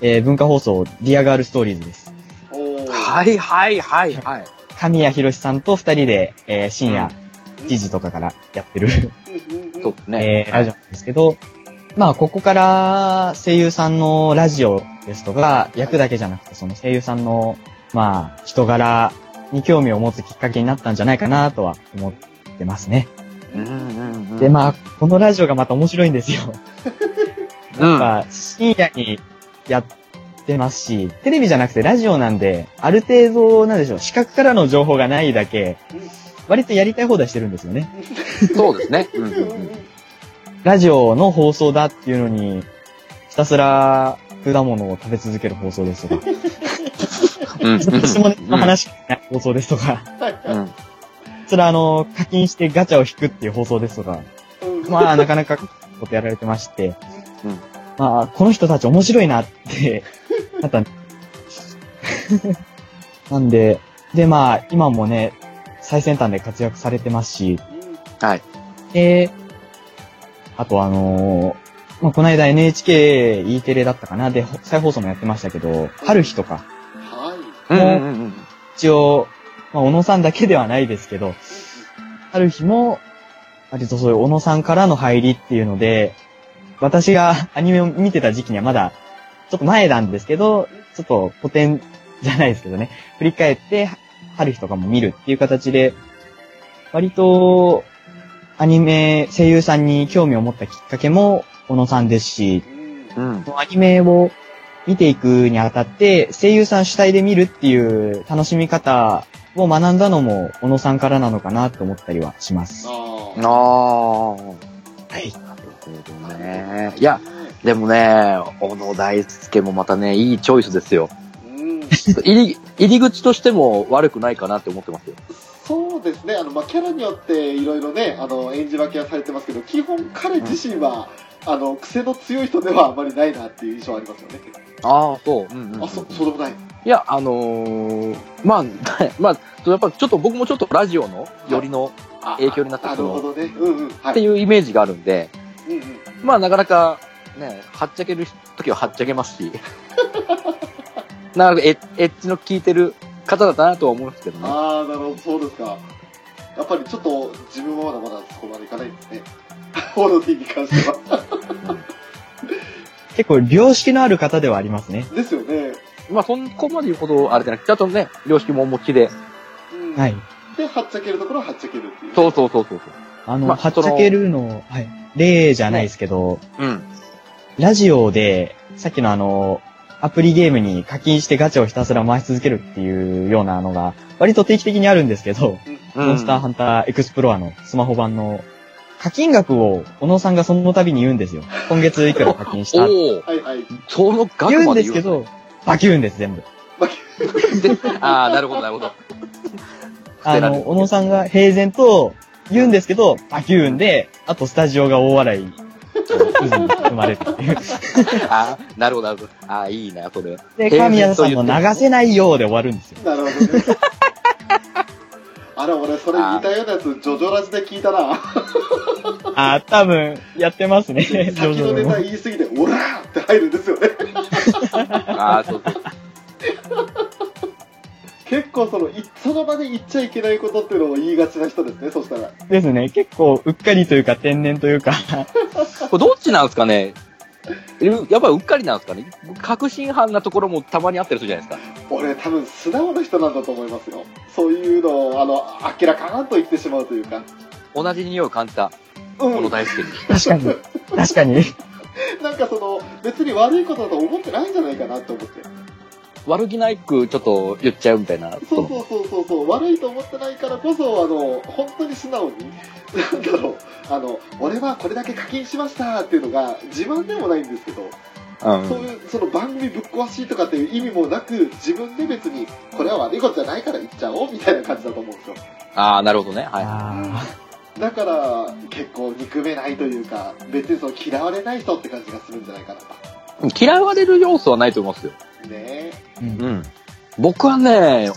えー文化放送、ディアガールストーリーズです。おーはいはいはいはい。神谷博さんと二人で、えー深夜1時とかからやってる、そうね。えーラジオなんですけど、まあ、ここから声優さんのラジオですとか、役だけじゃなくて、その声優さんの、まあ、人柄に興味を持つきっかけになったんじゃないかなとは思ってますね。うんうんうん。で、まあ、このラジオがまた面白いんですよ。うん。まあ、深夜にやってますし、テレビじゃなくてラジオなんで、ある程度、なんでしょう、視覚からの情報がないだけ、割とやりたい放題してるんですよね。そうですね。うんううんんうんうんラジオの放送だっていうのに、ひたすら果物を食べ続ける放送ですとか、うん。下ネタの話しない放送ですとか、うん。ひたすらあの、課金してガチャを引くっていう放送ですとか、うん。まあなかなか ことやられてまして、うん。まあこの人たち面白いなって、なったん なんで、でまあ今もね、最先端で活躍されてますし、はい。で、あとあのーまあ、この間 NHKE テレだったかな。で、ほ再放送もやってましたけど、春日とか、はい。うんうんうん。一応、まあ、小野さんだけではないですけど、春日も、割とそういう小野さんからの入りっていうので、私が アニメを見てた時期にはまだ、ちょっと前なんですけど、ちょっと古典じゃないですけどね、振り返って、春日とかも見るっていう形で、割と、アニメ、声優さんに興味を持ったきっかけも、小野さんですし、うん。アニメを見ていくにあたって、声優さん主体で見るっていう楽しみ方を学んだのも、小野さんからなのかなって思ったりはします。あああ。はい。なるほどね。いや、でもね、小野大輔もまたね、いいチョイスですよ。うん入り、入り口としても悪くないかなって思ってますよ。そうですね、あの、まあ、キャラによっていろいろね、あの、演じ分けはされてますけど、基本彼自身は、あの、癖の強い人ではあまりないなっていう印象ありますよね。ああ、そう。うんうんうんあ、そ、そうでもない。いや、あのー、まあ、まあ、やっぱちょっと僕もちょっとラジオのよりのあ影響になったなそのるほどね。うんうん。はい。っていうイメージがあるんで、うんうん。まあなかなかね、はっちゃける時ははっちゃけますし、なかなかエッエッジの効いてる方だなとは思うんですけどね。ああ、なるほど、そうですか。やっぱりちょっと自分はまだまだそこまでいかないんですね。オロディに関しては。結構、良識のある方ではありますね。ですよね。まあ、そこまで言うほどあれじゃなくて、ちゃんとね、良識もお持ちで。うんはい。で、はっちゃけるところははっちゃけるっていう。そうそうそうそう。あの、まあはっちゃけるの、はい。例じゃないですけど、うん。ラジオで、さっきのあの、アプリゲームに課金してガチャをひたすら回し続けるっていうようなのが、割と定期的にあるんですけど、うんモンスターハンターエクスプロアのスマホ版の課金額を小野さんがその度に言うんですよ。今月いくら課金した。おおはいはい。その額まで言うんですけど、バキューンです、全部。ああ、なるほど、なるほど。あの、小野さんが平然と言うんですけど、バキューンで、あとスタジオが大笑い、渦に生まれるっていう。ああ、なるほど、なるほど。ああ、いいな、それ。で、平然と神谷さんも言って流せないようで終わるんですよ。なるほどね。あれ、俺、それ似たようなやつ、ジョジョラジで聞いたな。あー、多分、やってますね、ジョ先のネジョでもタ言い過ぎて、オラーって入るんですよね。ああ、そうそう。結構その、いその場で言っちゃいけないことっていうのを言いがちな人ですね、そしたら。ですね。結構、うっかりというか、天然というか、これどっちなんですかね？うやっぱうっかりなんですかね？確信犯なところもたまにあったりするじゃないですか。俺、多分素直な人なんだと思いますよ。そういうのを、あの、明らかんと言ってしまうというか。同じ匂いを感じた、うこのん。大輔に。確かに、確かに。なんかその、別に悪いことだと思ってないんじゃないかなって思って。悪気ないくちょっと言っちゃうみたいな。そうそうそうそうそう、悪いと思ってないからこそ、あの、本当に素直に、なんだろう、あの、俺はこれだけ課金しましたっていうのが自慢でもないんですけど、うん。そういう、その番組ぶっ壊しとかっていう意味もなく、自分で別に、これは悪いことじゃないから言っちゃおうみたいな感じだと思うんですよ。ああ、なるほどね。はい。あだから、結構憎めないというか、別にその嫌われない人って感じがするんじゃないかなと。嫌われる要素はないと思いますよ。ねーうんうん。僕はね、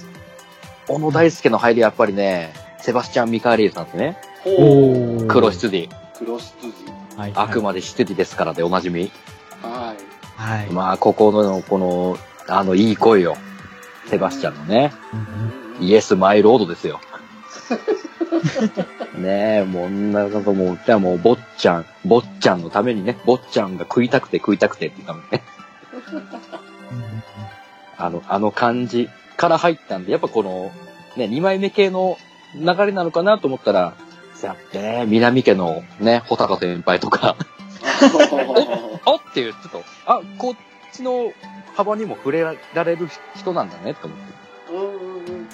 小野大輔の入りやっぱりね、セバスチャン・ミカーリーズなんですね。ほおー黒羊。黒羊。はいあくまで羊ですからでおなじみ。はい。はい。まあ、ここの、この、あの、いい声よ。セバスチャンのね。うんイエス・マイ・ロードですよ。ねえ、もう、なんかもう、じゃあもう、坊ちゃん、坊ちゃんのためにね、坊ちゃんが食いたくて食いたくてっていうためにね、あの、あの感じから入ったんで、やっぱこの、ね、二枚目系の流れなのかなと思ったら、やってね、南家のね、穂高先輩とか、あっていう、ちょっと、あ、こっちの幅にも触れられる人なんだね、と思って。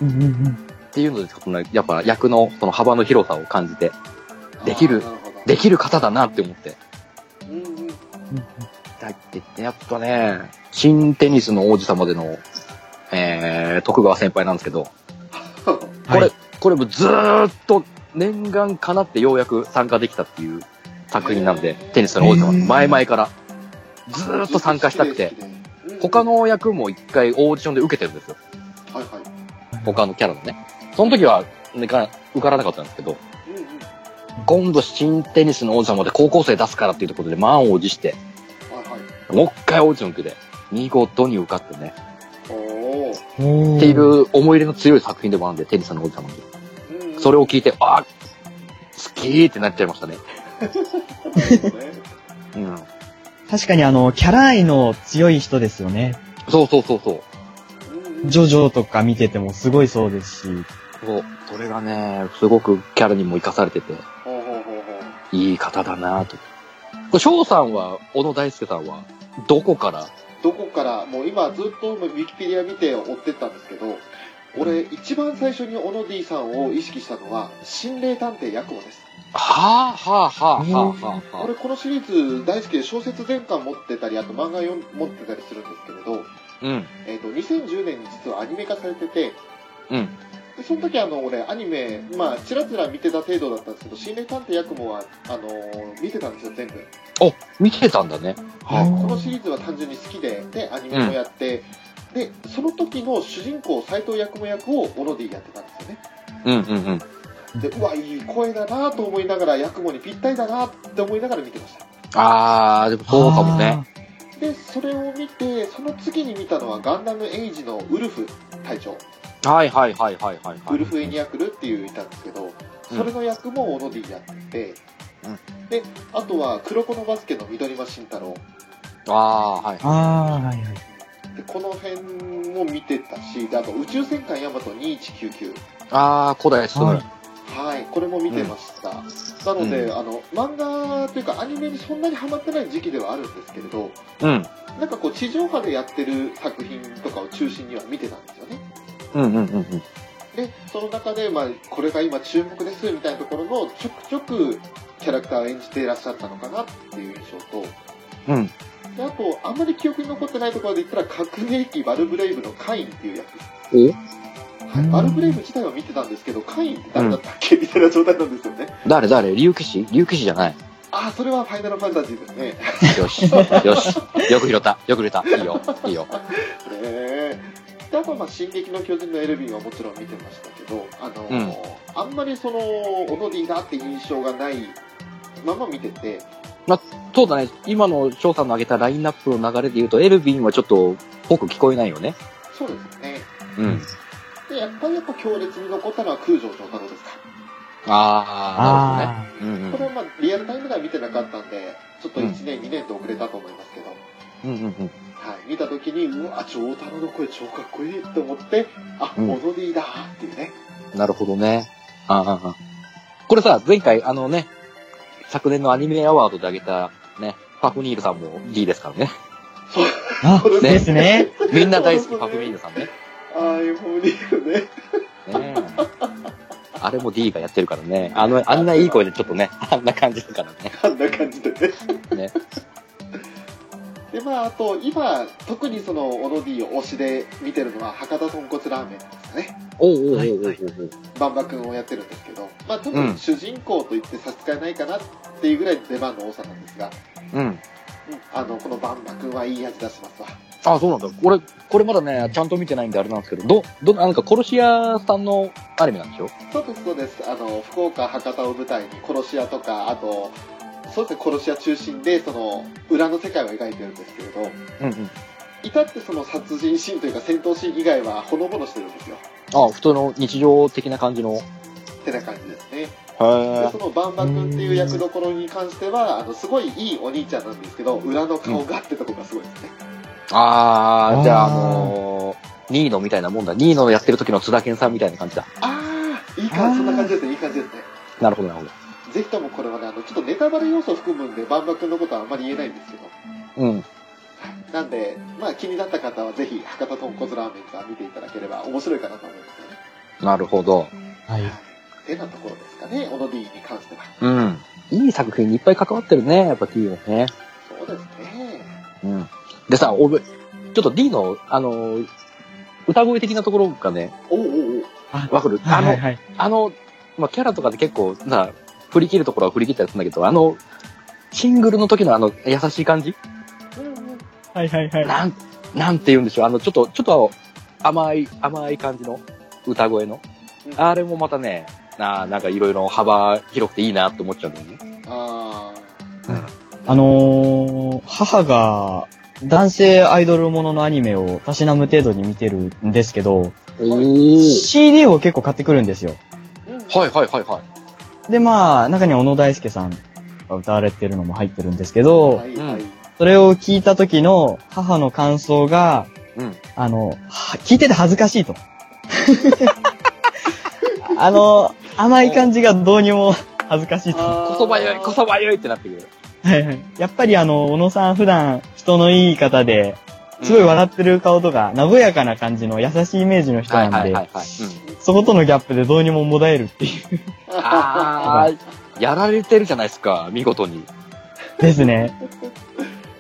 うんうんうんっていうので、ちょっとね、やっぱ役のその幅の広さを感じて、できるできる方だなって思って。うんうんだって、やっぱね、新テニスの王子様での、えー、徳川先輩なんですけど、これ、はいこれもずーっと念願かなってようやく参加できたっていう作品なんで、テニスの王子様、前々から、ずーっと参加したくて、他、の役も一回オーディションで受けてるんですよ。はいはい。他のキャラのね。その時は、ね、か受からなかったんですけど、うんうん今度新テニスの王子様で高校生出すからっていうところで満を持して、はいはい。もう一回オーディション受けて、見事に受かってね、っていう思い入れの強い作品でもあるんで、テニスの王子様に。うんうんそれを聞いて、あ好きーってなっちゃいましたね。そうん。確かにあの、キャラ愛の強い人ですよね。そうそうそうそう。ジョジョとか見ててもすごいそうですし。そう。それがね、すごくキャラにも活かされてて、ほうほうほうほういい方だなと。これ翔さんは、小野大輔さんは、どこから？どこから、もう今ずっとウィキペディア見て追ってったんですけど、俺、一番最初に小野 D さんを意識したのは、心霊探偵ヤクモです。はあはあはあはあはあは俺、このシリーズ大好きで小説全巻持ってたり、あと漫画読ん持ってたりするんですけれど、あ。うん。えっ、と、2010年に実はアニメ化されてて、うん。でその時あの、俺、アニメ、まあ、ちらちら見てた程度だったんですけど、心霊探偵ヤクモは、あのー見てたんですよ、全部。見てたんだね。はい、このシリーズは単純に好きで、で、アニメもやって、で、その時の主人公、斎藤役も役をオノディやってたんですよね。うんうんうん。で、うわ、いい声だなと思いながら、役もにぴったりだなって思いながら見てました。あー、でもそうかもね。で、それを見て、その次に見たのはガンダムエイジのウルフ隊長。はいはいはいはいはい、はい。ウルフ・エニアクルっていういたんですけど、それの役もオノディやってて、で、あとは黒子のバスケの緑間慎太郎。ああ、はい。ああ、はいはい。で、この辺も見てたし、であと宇宙戦艦ヤマト2199。ああ、古代進む。はいはい、これも見てました。なので、あの、漫画というかアニメにそんなにハマってない時期ではあるんですけれど、うん。なんかこう地上波でやってる作品とかを中心には見てたんですよね。うんうんうんうん。で、その中で、まあ、これが今注目ですみたいなところのちょくちょくキャラクターを演じていらっしゃったのかなっていう印象と、うん。であと、あんまり記憶に残ってないところで言ったら、革命機バルブレイブのカインっていう役。おはい、バルブレイブ自体は見てたんですけど、カインって誰だったっけ、みたいな状態なんですよね。誰？誰？竜騎士？竜騎士じゃない。ああ、それはファイナルファンタジーですね。よし。よし。よく拾った。よく拾った。いいよ。いいよ。ねえ。で、あまあ、進撃の巨人のエルヴィンはもちろん見てましたけど、あのーあんまりその、オノディだって印象がないまま見てて、そうだね。今の翔さんの挙げたラインナップの流れで言うと、エルヴィンはちょっと、ぽく聞こえないよね。そうですね。うん。で、やっぱりやっぱ強烈に残ったのは空城城太郎ですか。ああ、なるほどね。うんうんこれはまあ、リアルタイムでは見てなかったんで、ちょっと1年、2年と遅れたと思いますけど、うんうんうん。はい、見た時に、うわ、城太郎の声超かっこいいって思って、あ、うんオノディだーっていうね。なるほどね。ああ、ああ。これさ、前回、あのね、昨年のアニメアワードであげた、ね、パフニールさんも D ですからね。そう、ですねですね。みんな大好きパフニールさんね。ああいうフォーディールね。ねえあれも D がやってるからね。あの、あんないい声でちょっとね、あんな感じだからね。あんな感じでね。ね。で、まあ、あと、今、特にその、オノディを推しで見てるのは、博多豚骨ラーメンですかね。おうおうおうおうおうはバンバ君をやってるんですけど、まあ、特うんに主人公と言って差し支えないかなっていうぐらいの出番の多さなんですが、うん。うんあの、このバンバ君はいい味出しますわ。あ、そうなんだ。俺、これまだね、ちゃんと見てないんであれなんですけど、ど、ど、なんか殺し屋さんのアニメなんでしょ？そうです、そうです。あの、福岡、博多を舞台に殺し屋とか、あと、そうですね、殺し屋中心で、その、裏の世界を描いてるんですけれど、うんうん。至ってその殺人シーンというか戦闘シーン以外はほのぼのしてるんですよ。あ、普通の日常的な感じの。ってな感じですね。へでそのバンバ君っていう役どころに関しては、あの、すごいいいお兄ちゃんなんですけど、裏の顔がってとこがすごいですね。あー、じゃあ、あのー、ニーノみたいなもんだ。ニーノのやってる時の津田健さんみたいな感じだ。あー、いい感じ、そんな感じですね、いい感じですね。なるほど、なるほぜひともこれはね、あの、ちょっとネタバレ要素を含むんで、バンバ君のことはあんまり言えないんですけど、ど。うん。なんで、まあ気になった方はぜひ、博多豚骨ラーメンから見ていただければ面白いかなと思いますよね。なるほど。はい。てなところですかね、オノディに関しては。うん。いい作品にいっぱい関わってるね、やっぱ T はね。そうですね。うん。でさ、俺、ちょっと D の、あのー、歌声的なところがね、おうおうおうあわかるあの、はいはいはい。あの、まあ、キャラとかで結構さ、振り切るところは振り切ったりするんだけど、あの、シングルの時のあの、優しい感じ？うんうんはいはいはい。なん、なんて言うんでしょう。あの、ちょっと、ちょっと甘い、甘い感じの歌声の。うんあれもまたね、あーなんかいろいろ幅広くていいなって思っちゃうんだよね。ああのー、母が男性アイドルもののアニメをたしなむ程度に見てるんですけど。CD を結構買ってくるんですよ。はいはいはいはい。で、まあ、中には小野大輔さんが歌われてるのも入ってるんですけど、はいはい。それを聞いた時の母の感想が、うん。あの、は聞いてて恥ずかしいと。あの、甘い感じがどうにも 恥ずかしいと。はこそばよい、こそばよいってなってくる。いはい。やっぱりあの、小野さん普段人のいい方で、すごい笑ってる顔とか、和やかな感じの優しいイメージの人はいなんで。そことのギャップでどうにももだえるっていう。あー、やられてるじゃないですか、見事に。ですね。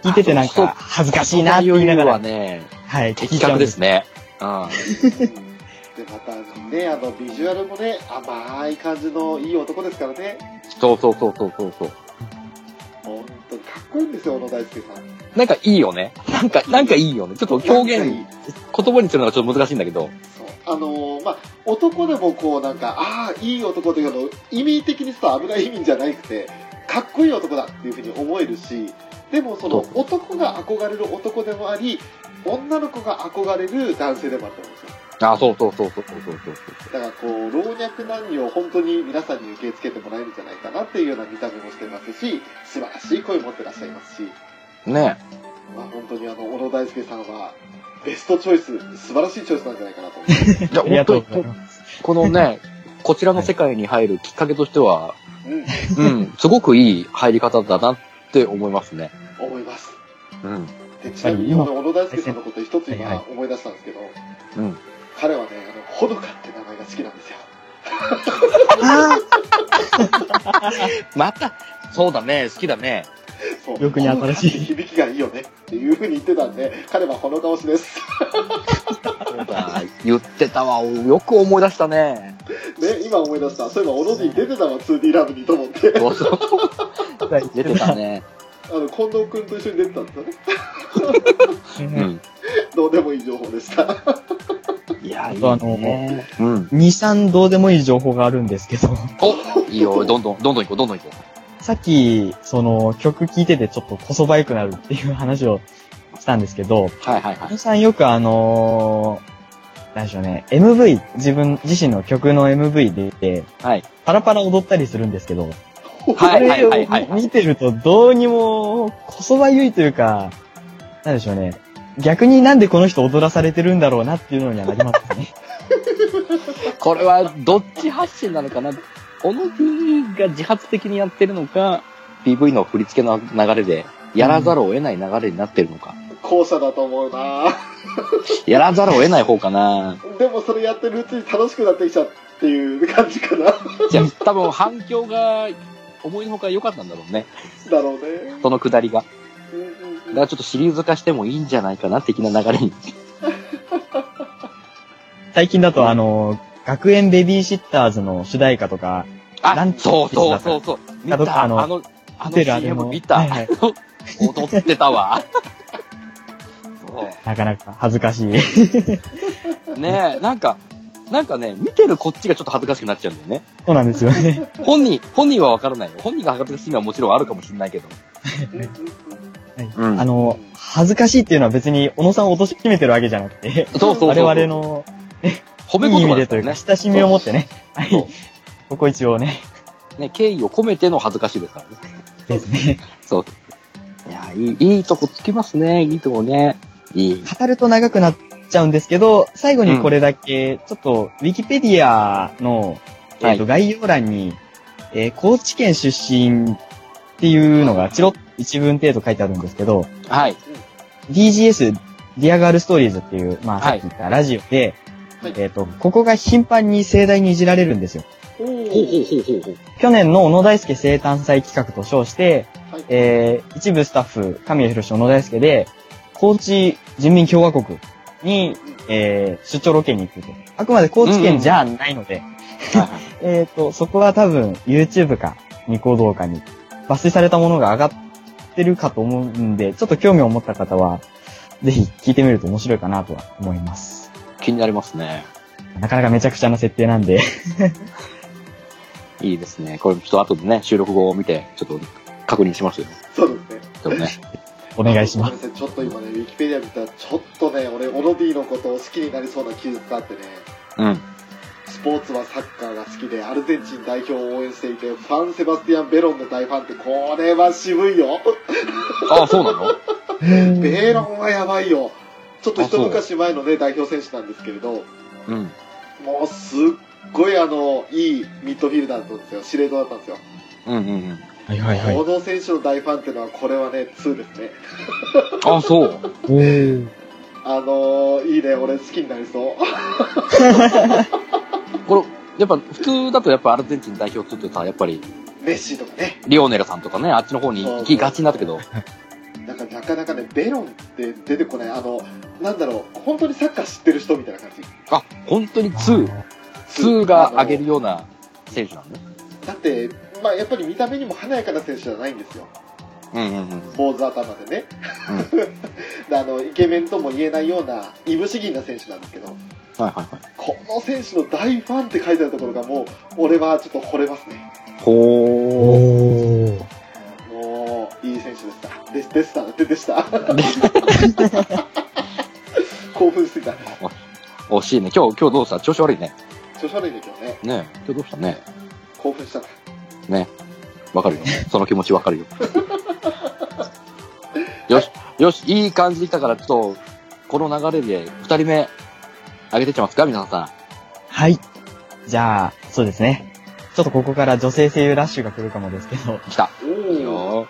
聞いててなんか恥ずかしいなって言いながら、はね、はい、的確ですね。うん。で、またね、あの、ビジュアルもね、甘い感じのいい男ですからね。そうそうそうそうそうそう。かっこいいんですよ、小野大輔さん。なんかいいよね。なんか、なんかいいよね。ちょっと表現、言葉にするのがちょっと難しいんだけど。そう。あのーまあ、男でもこうなんか、ああ、いい男というの、意味的にさ、危ない意味じゃなくて、かっこいい男だっていうふうに思えるし、でもその男が憧れる男でもあり、女の子が憧れる男性でもあったんですよ。あ、そうそうそうそうそうそうそう。だからこう、老若男女を本当に皆さんに受け付けてもらえるんじゃないかなっていうような見た目もしてますし、素晴らしい声持ってらっしゃいますし、ねまあ本当にあの、小野大輔さんは、ベストチョイス、素晴らしいチョイスなんじゃないかなと思います。え。いや、ありがとう本当に。このね、こちらの世界に入るきっかけとしては、うん、うん、すごくいい入り方だなって思いますね。思います。うん。でちなみに、今この小野大輔さんのこと一つ今思い出したんですけど、うん。彼はね、あの、ほのかって名前が好きなんですよ。また、そうだね、好きだね。そうよくに新しいほのかって響きがいいよねっていう風に言ってたんで、彼はほのか推しです。そうだ、言ってたわ。よく思い出したね。ね、今思い出した。そういえば、オロディ出てたわ、2D ラブにと思って。そうそう。出てたね。あの、近藤くんと一緒に出てたんですよね。うん。どうでもいい情報でした。いや、いあのね。うん。2、3どうでもいい情報があるんですけど、おいいよ、どんどん、どんどん行こう、どんどん行こさっき、その曲聴いててちょっとこそばゆくなるっていう話をしたんですけど、う。はいはいはい。皆さんよくあのー、なんでしょうね、MV、自分自身の曲の MV で、はい。パラパラ踊ったりするんですけど、はいはいそれをはいはい。見てるとどうにもこそばゆいというか、なんでしょうね、逆になんでこの人踊らされてるんだろうなっていうのにはなりますね。これはどっち発信なのかな？小野 P が自発的にやってるのか、PV の振り付けの流れで、やらざるを得ない流れになってるのか。後者だと思うな やらざるを得ない方かな。でもそれやってるうちに楽しくなってきちゃうっていう感じかな。じゃあ、多分反響が思いのほか良かったんだろうね。だろうね。そのくだりが。うんうんうんだからちょっとシリーズ化してもいいんじゃないかな、的な流れに。最近だとあの、学園ベビーシッターズの主題歌とか、なあん、てそうそうそうそう。見たあの、あのあのホテルあれ CM の見た。はいはい 踊ってたわ。そ なかなか恥ずかしい。う。ねえ、なんか、なんかね、見てるこっちがちょっと恥ずかしくなっちゃうんだよね。そうなんですよね。本人、本人はわからないよ。本人が恥ずかしいのはもちろんあるかもしれないけど。うんうんあの、恥ずかしいっていうのは別に小野さんを貶めてるわけじゃなくて、そうそうそう。我々の褒めいい意言葉ですよね味でというか、。親しみを持ってね、はい。ここ一応ね、ね、敬意を込めての恥ずかしいですからね。ですね。そう。いや、いい、いいとこつきますね。いいとこね。いい。語ると長くなっちゃうんですけど、最後にこれだけ、ちょっと、ウィキペディアの、えっ、と、概要欄に、えー高知県出身っていうのが、チロッ一文程度書いてあるんですけど、はい。DGS、ディアガールストーリーズっていう、まあ、はいさっき言ったラジオで、はいえっ、と、ここが頻繁に盛大にいじられるんですよ。うほううほうほう。去年の小野大輔生誕祭企画と称して、はいえー、一部スタッフ、神谷博士小野大輔で、高知人民共和国に、えー、出張ロケに行くと。あくまで高知県じゃないので、えっと、そこは多分 YouTube かニコ動かに抜粋されたものが上がってるかと思うんで、ちょっと興味を持った方は、ぜひ聞いてみると面白いかなとは思います。気になりますね。なかなかめちゃくちゃな設定なんで、いいですね。これちょっと後でね、収録後を見て、ちょっと確認しますよ。そうですね。でもね。お願いします。ちょっと今ね、ウィキペディア見たら、ちょっとね、俺、オロディのことを好きになりそうな記述があってね、うん。スポーツはサッカーが好きで、アルゼンチン代表を応援していて、ファン・セバスティアン・ベロンの大ファンって、これは渋いよ。ああ、そうなの？ベロンはやばいよ。ちょっと一昔前のね、代表選手なんですけれど、うん。もうすっごいあの、いいミッドフィルダーだったんですよ。司令塔だったんですよ。うんうんうん。はいはいはい。この選手の大ファンっていうのは、これはね、2ですね。ああ、そう。あのー、いいね、俺好きになりそう。これ、やっぱ普通だとやっぱアルゼンチン代表するとさ、やっぱりメッシとかね。リオネルさんとかね、あっちの方に行きがちになったけど。なんかなかなかね、ベロンって出てこない。あの、なんだろう、本当にサッカー知ってる人みたいな感じ。あ、本当に2、2が上げるような選手なんだね。だって、まあやっぱり見た目にも華やかな選手じゃないんですよ。うんうんうん。坊主頭でね。で あの、イケメンとも言えないような、いぶし銀な選手なんですけど、はいはいはい。この選手の大ファンって書いてあるところがもう、俺はちょっと惚れますね。ほう、いい選手でした。で、でした。で、でした。興奮しすぎた。惜しいね。今日、今日どうした？調子悪いね。調子悪いね、今日ね。ね今日どうした？ね。興奮したな。ね。わかるよ。その気持ちわかるよ。よし、よし、いい感じできたから、ちょっと、この流れで、二人目、上げてっちゃいますか皆さん。はい。じゃあ、そうですね。ちょっとここから女性声優ラッシュが来るかもですけど、来た。おいいよ。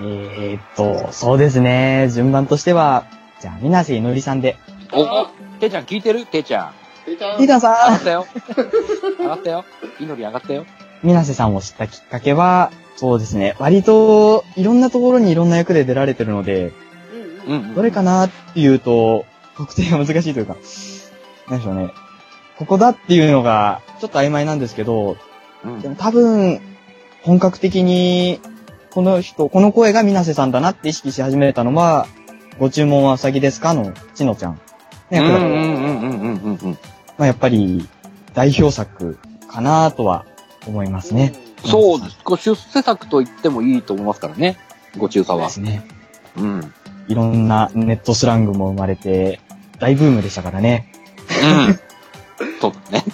えーっと、そうですね。順番としては、じゃあ、水瀬いのりさんで。お、お、ていちゃん聞いてる？ていちゃん。ていちゃん。リーダー上がさんったよ。上がったよ。いのり上がったよ。水瀬さんを知ったきっかけは、そうですね。割と、いろんなところにいろんな役で出られてるので、うんうん。うん。どれかなっていうと、特定が難しいというか、なんでしょうね。ここだっていうのが、ちょっと曖昧なんですけど、うんでも多分、本格的に、この人、この声が水瀬さんだなって意識し始めたのは、ご注文はうさぎですかの、ちのちゃん。ね、これうんうんうんうんうんうんうん。まあ、やっぱり、代表作かなとは思いますね。そうです。これ出世作と言ってもいいと思いますからね。ご中佐はで。すね。うん。うん。いろんなネットスラングも生まれて、大ブームでしたからね。そうだね。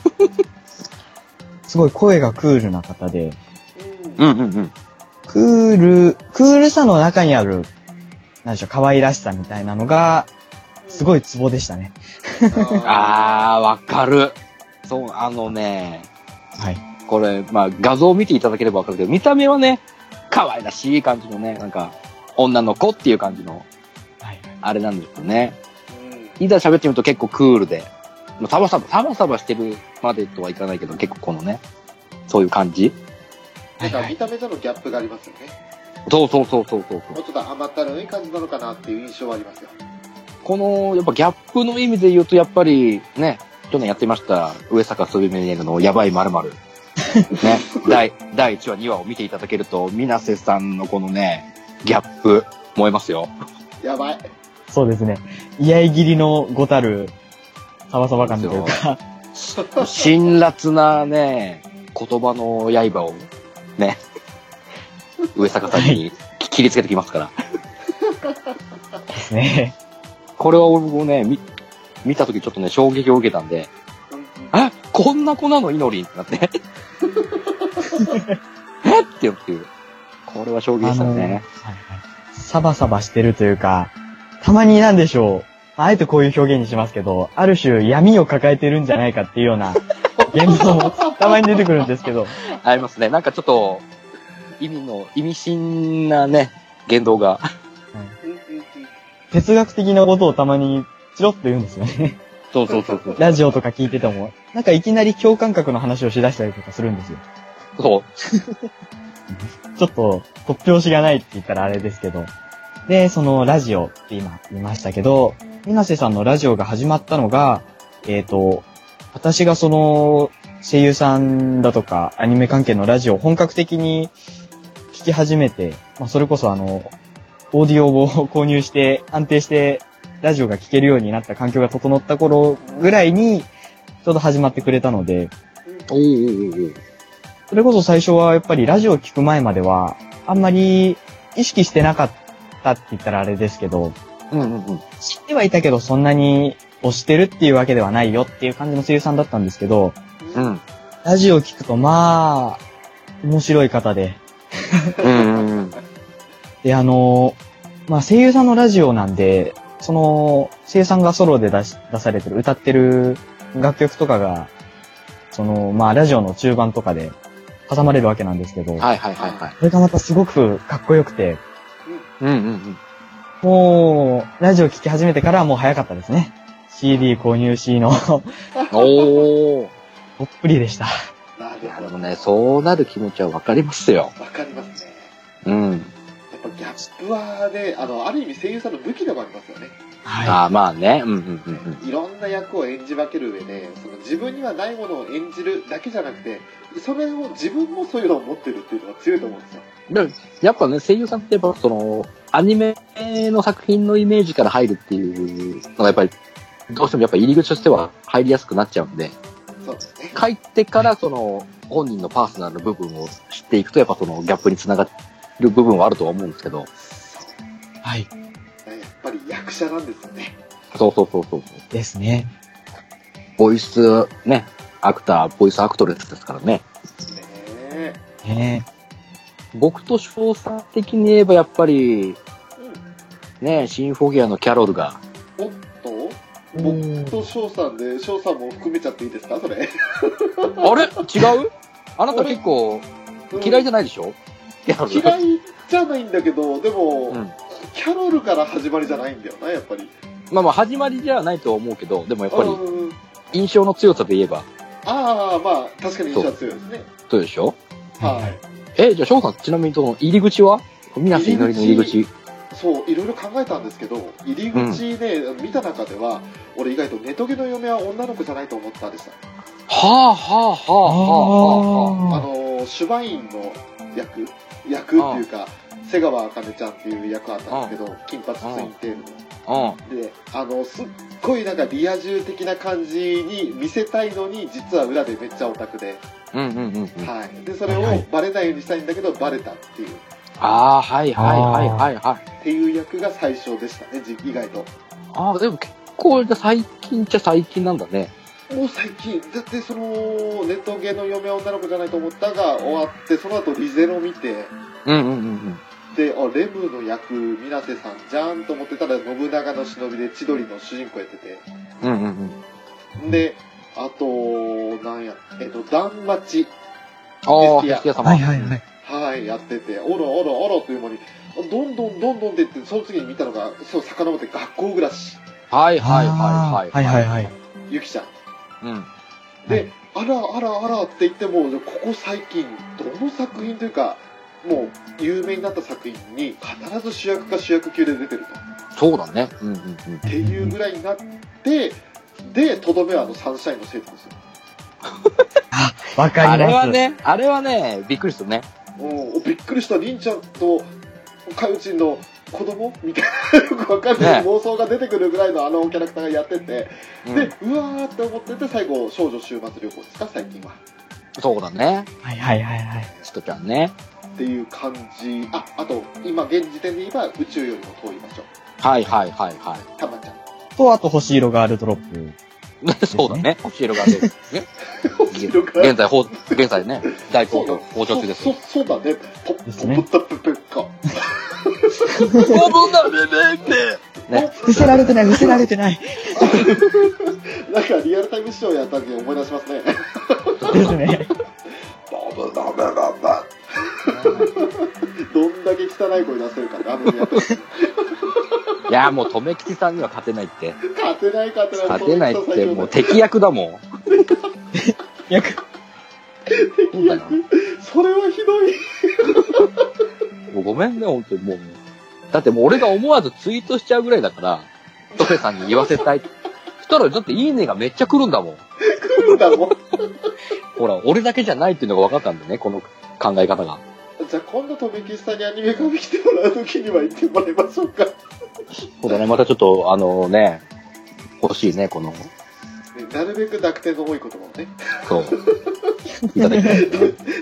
すごい声がクールな方で、うん。うんうんうん。クール、クールさの中にある、なんでしょう、可愛らしさみたいなのが、すごいツボでしたね。あー、わかる。そう、あのね、はい。これ、まあ画像を見ていただければわかるけど、見た目はね、可愛らしい感じのね、なんか、女の子っていう感じの、はい。あれなんですよね。うんいざ喋ってみると結構クールで、サバサバ、サバサバしてるまでとはいかないけど、結構このね、そういう感じなんか見た目とのギャップがありますよね。そうそうそうそうそうそう。もうちょっと甘ったるい感じなのかなっていう印象はありますよ。この、やっぱギャップの意味で言うと、やっぱりね、去年やってました、上坂すびめねのやばいまるね、第、第1話、2話を見ていただけると、水瀬さんのこのね、ギャップ、燃えますよ。やばい。そうですね。居合切りのごたる、サバサバ感というか、辛辣なね、言葉の刃を、ね、上坂さんに切りつけてきますから。ですね。これは俺もね、見、見たときちょっとね、衝撃を受けたんで、あこんな子なのイノリンってなって。え？ってっていう。これは衝撃でしたね。はいはい。サバサバしてるというか、たまになんでしょう。あえてこういう表現にしますけど、ある種闇を抱えてるんじゃないかっていうような言動もたまに出てくるんですけど、ありますね。なんかちょっと、意味の、意味深なね、言動が。哲学的なことをたまにチロッと言うんですよね。そうそうそうそう。ラジオとか聞いてても、なんかいきなり共感覚の話をしだしたりとかするんですよ。そう。ちょっと突拍子がないって言ったらあれですけど。で、そのラジオって今言いましたけど、水瀬さんのラジオが始まったのが、えっ、と、私がその声優さんだとかアニメ関係のラジオを本格的に聞き始めて、まあ、それこそあの、オーディオを購入して安定してラジオが聞けるようになった環境が整った頃ぐらいに、ちょうど始まってくれたので、それこそ最初はやっぱりラジオを聞く前までは、あんまり意識してなかったって言ったらあれですけど、うんうんうん。知ってはいたけどそんなに推してるっていうわけではないよっていう感じの声優さんだったんですけど、うん。ラジオを聞くとまあ、面白い方で。うんうんうん。で、あの、まあ声優さんのラジオなんで、その、声優さんがソロで出し、出されてる、歌ってる楽曲とかが、その、まあラジオの中盤とかで挟まれるわけなんですけど、はいはいはいはい。これがまたすごくかっこよくて、うんうんうん。もう、ラジオ聞き始めてからはもう早かったですね。CD 購入しのおー。うん。どっぷりでした。いや、なるほど。でもね、そうなる気持ちはわかりますよ。わかりますね。うん。ギャップはね、あの、ある意味声優さんの武器でもありますよね。はああ、まあね。うんうんうんうん。いろんな役を演じ分ける上で、その自分にはないものを演じるだけじゃなくて、それを自分もそういうのを持ってるっていうのが強いと思うんですよ。でやっぱね、声優さんってやっぱその、アニメの作品のイメージから入るっていうのがやっぱり、どうしてもやっぱ入り口としては入りやすくなっちゃうんで、そうですね。書いてからその、本人のパーソナルの部分を知っていくと、やっぱそのギャップにつながる部分はあるとは思うんですけど、い。はい。やっぱり役者なんですよね。そうそうそうそう。ですね。ボイス、ね、アクター、ボイスアクトレスですからね。ねえ。ね僕と翔さん的に言えばやっぱり、うん。ね、シンフォギアのキャロルが、おっと？え。僕と翔さんで、翔さんも含めちゃっていいですか？それ。あれ？違う？あなた結構 嫌いじゃゃないでしょ？キャロル。嫌いじゃないんだけど、でも、うんキャロルから始まりじゃないんだよな、やっぱり。まあまあ始まりじゃないとは思うけど、でもやっぱりうん印象の強さで言えば、ああ、まあ、確かに印象は強いですね。そうでしょ？はい。え、じゃあ翔さんちなみにその入り口は？皆さん祈りの入り口。そう、いろいろ考えたんですけど、入り口ね、見た中では、俺意外とネトゲの嫁は女の子じゃないと思ったんですよ。はあはあはあはあはあ。あのー、シュバインの役役っていうか、瀬川茜ちゃんっていう役あったんですけど、金髪ツインテールの。うん。で、あの、すっごいなんかリア充的な感じに見せたいのに、実は裏でめっちゃオタクで、うんうんうんうん。はい。で、それをバレないようにしたいんだけど、バレたっていう、ああ、はいはいはいはいはい。っていう役が最初でしたね、じ意外と。ああ、でも結構最近っちゃ最近なんだね。もう最近、だってその、ネトゲの嫁は女の子じゃないと思ったが終わって、その後リゼロ見て、うんうんうんうん。で、あ、レムの役、水瀬さんじゃんと思ってたら、信長の忍びで千鳥の主人公やってて。うんうんうん。で、あと、なんや、えっと、断末、ああ、ヘスティアヘスティア様。はいはいはい。はい、やってて、おろおろおろという間に、どんどんどんどんでって、その次に見たのが、そう、遡って学校暮らし、はいはいはいはい。はいはいはい。ゆきちゃん。うん。で、あらあらあらって言っても、ここ最近、どの作品というか、もう有名になった作品に必ず主役か主役級で出てると。そうだね。うんうんうん。っていうぐらいになって、で、とどめはあのサンシャインの生徒ですよ。わかります。あれはね、あれはね、びっくりするね。おびっくりした、りんちゃんと、かよちんの子供みたいな、よくわかんないね妄想が出てくるぐらいのあのキャラクターがやってて、うんで、うわーって思ってて、最後、少女週末旅行ですか、最近は。そうだね。はいはいはいはい。チトちゃんね。っていう感じ。あ、あと、今、現時点で言えば、宇宙よりも遠い場所。はいはいはいはたまちゃん。と、あと、星色ガールドロップ。い。そうだね。星色が出る。ね。現在、ほう現在ね、大好評、好調中ですそ、うだね。ポッ、ですねポッタペペッカ。ボブナベベって。ね。伏せられてない、伏せられてない。なんかリアルタイムショーやった時に思い出しますね。ですね。ボブナベベどんだけ汚い声出せるかね、あのやっぱりいや、もう、とめきちさんには勝てないって。勝てない勝てない。勝てないって、もう敵敵役だもん。役。そうだよ。それはひどい。もうごめんね、本当にもう。だってもう俺が思わずツイートしちゃうぐらいだから、トメさんに言わせたい。そしたら、だっていいねがめっちゃ来るんだもん。来るんだもん。ほら、俺だけじゃないっていうのが分かったんだよね、この考え方が。じゃあ今度とめきさんにアニメ化で来てもらう時には言ってもらいましょうか。ねそうだね、またちょっと、あのね、欲しいね、この、なるべく濁点の多い言葉をね。そう。いただきたい。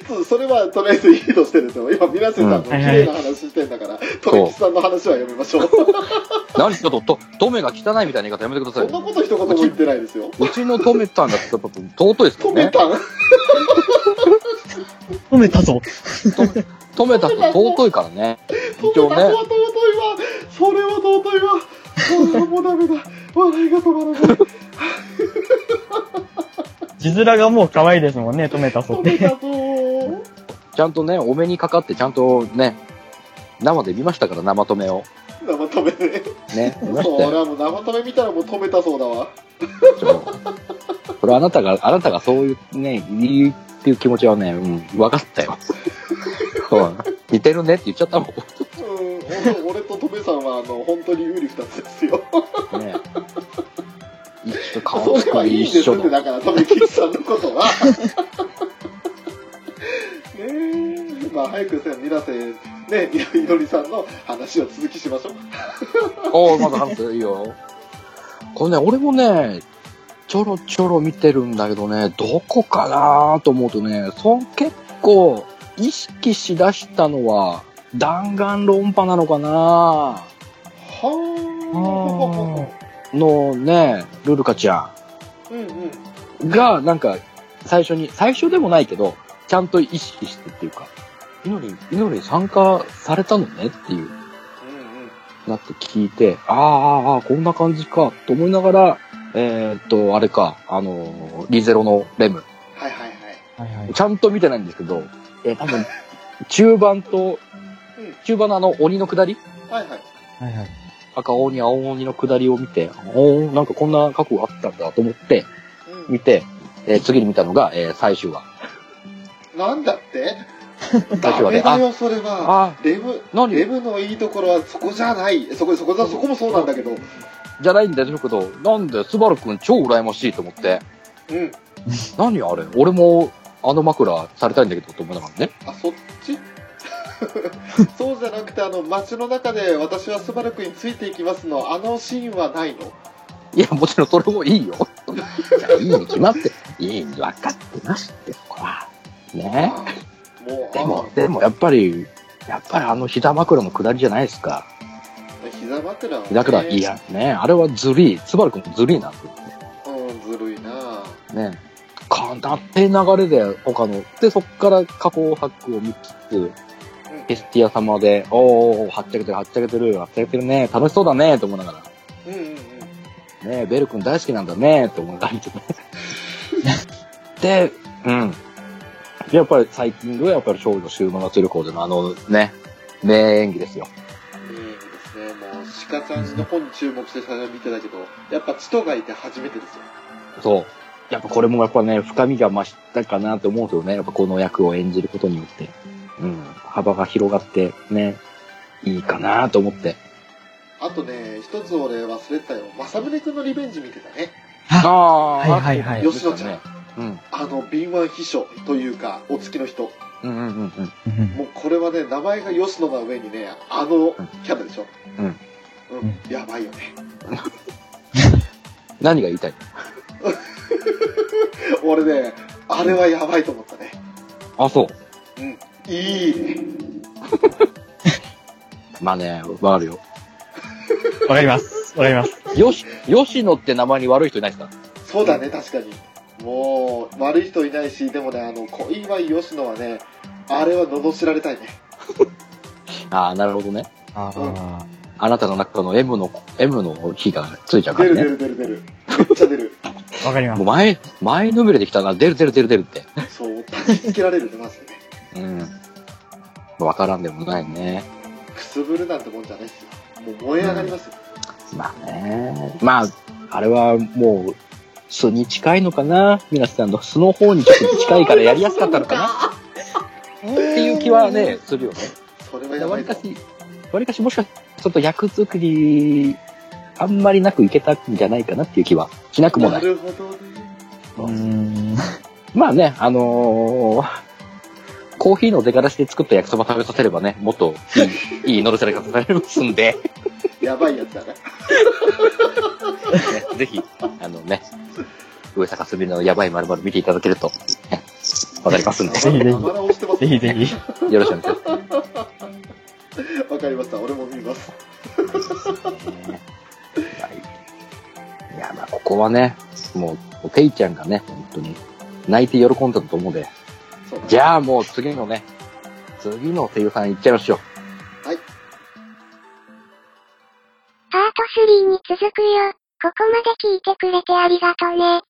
そうそれはとりあえずいいとしてですよ。今、皆さんのうん綺麗な話してんだから、とめきさんの話はやめましょう。何ちょっと、と、トメが汚いみたいな言い方やめてくださいそん。なこと一言も言ってないですよ。うち のトメさんだってやっぱ尊いですもんね。トメたん止めたぞ。トメたって尊いからね。一応ねトメたんは。尊いわ。それは尊いわ。もうダメだ。笑いが止まらない。字面がもう可愛いですもんね、止めたぞって。止めたぞー。ちゃんとね、お目にかかって、ちゃんとね、生で見ましたから、生トメを。生止めね。ね、見まそう、したよ。俺はもう生止め見たらもう止めたそうだわ。そうこれあなたが、あなたがそういうね、いいっていう気持ちはね、うん、分かったよ。うん似てるねって言っちゃったもん。うん、俺俺とトメさんは、あの、本当にウリ二つですよ。ね。一緒、顔つきそれはいいんですって、一緒だ。だから、トメキさんのことは。ねえ、まあ、早くさ、ミラセ、ね、いいのりさんの話を続きしましょう。おー、まだ話すいいよ。これね、俺もね、ちょろちょろ見てるんだけどね、どこかなと思うとね、そん結構意識しだしたのは、弾丸論破なのかな？はあ。のね、ルルカちゃうんうん。ん。が、なんか、最初に、最初でもないけど、ちゃんと意識してっていうか、イノリン、イノリン参加されたのねっていう、うんうん。なって聞いて、あーあー、あーこんな感じか、と思いながら、えーっと、あれか、あのー、リゼロのレム、はいはいはい。はいはい。ちゃんと見てないんですけど、えー多分、中盤とうん、中盤のあの鬼の下り？はいはい。はいはい。赤鬼、青鬼の下りを見て、おーなんかこんな過去があったんだと思って、うん見て、えー次に見たのが、えー最終話。なんだって？最ダ初はねメだよ、それは。あレム、何？レムのいいところはそこじゃない。そこ、そこだ、そこもそうなんだけど。じゃないんだけど、なんで、スバルくん超羨ましいと思って、うん。何あれ？俺も、あの枕されたいんだけど、と思いながらね。あ、そっち？そうじゃなくて、あの、街の中で私はスバル君についていきますの、あのシーンはないの？いや、もちろんそれもいいよ。じゃあいいに決まって、いいに分かってますって、これは。ねもう、でも、でもやっぱり、やっぱりあの膝枕の下りじゃないですか。あ膝枕は、ね。膝枕、い。や、ねあれはずるい。スバルくんもずるいなって。うん、ずるいなねかなって流れで、他の。で、そっから加工白を見つつ、エスティア様で、おー、はっちゃけてる、はっちゃけてる、はっちゃけてるね、楽しそうだね、と思いながら。うんうんうん。ねベル君大好きなんだね、って思いながら見てて。で、うん。で、やっぱり最近ではやっぱり少女終末旅行でのあのね、名演技ですよ。いいですね。もう、鹿ちゃんの方に注目して最初見てたけど、やっぱチトがいて初めてですよ。そう。やっぱこれもやっぱね、深みが増したかなって思うんですよね。やっぱこの役を演じることによって。うん。幅が広がってね、いいかなと思って。あとね、一つ俺忘れてたよ。正宗君のリベンジ見てたね。ああはいはいはい吉野ちゃんね。うん。あの、敏腕秘書というか、お付きの人。うんうんうんうん。うんもうこれはね、名前が吉野な上にね、あのキャラでしょ。うん。うん。やばいよね。何が言いたい 俺ね、あれはやばいと思ったね。あ、そう。うん。いいね。まあね、わかるよ。わかります。わかります。よし、吉野って名前に悪い人いないですか？そうだね、確かに。もう、悪い人いないし、でもね、あの、小祝吉野はね、あれは罵られたいね。ああ、なるほどね。ああ。あなたの中の M の、M の火がついちゃうか出るらね。出る出る出る。めっちゃ出る。わかりますもう。前、前のめりできたな、出る出る出る出るって。そう、焚きつけられるね、マジでね。うん。わからんでもないね。くすぶるなんてもんじゃないっすよ。もう燃え上がりますよ。まあね。まあ、あれはもう、素に近いのかな？皆さんの素の方にちょっと近いからやりやすかったのかな？っていう気はね、するよね。それはやばいかし、わりかしもしかしちょっと役作り、あんまりなくいけたんじゃないかなっていう気はしなくもな。ないるほどね。うーん。まあね、あのーコーヒーの出がらしで作った焼きそば食べさせればね、もっといい、いい乗るされ方されますんで、やばいやつだね。ね、ぜひ、あのね、上坂すみれのやばいまる見ていただけると、ねわかりますんで、ぜひぜひぜひぜひ。よろしくお願いします。わかりました。俺も見ます。いや、まあ、ここはね、もう、ペイちゃんがね、本当に、泣いて喜んだと思うので、じゃあもう次のね、次の声優さん行っちゃいましょう。パート3に続くよ。ここまで聞いてくれてありがとね。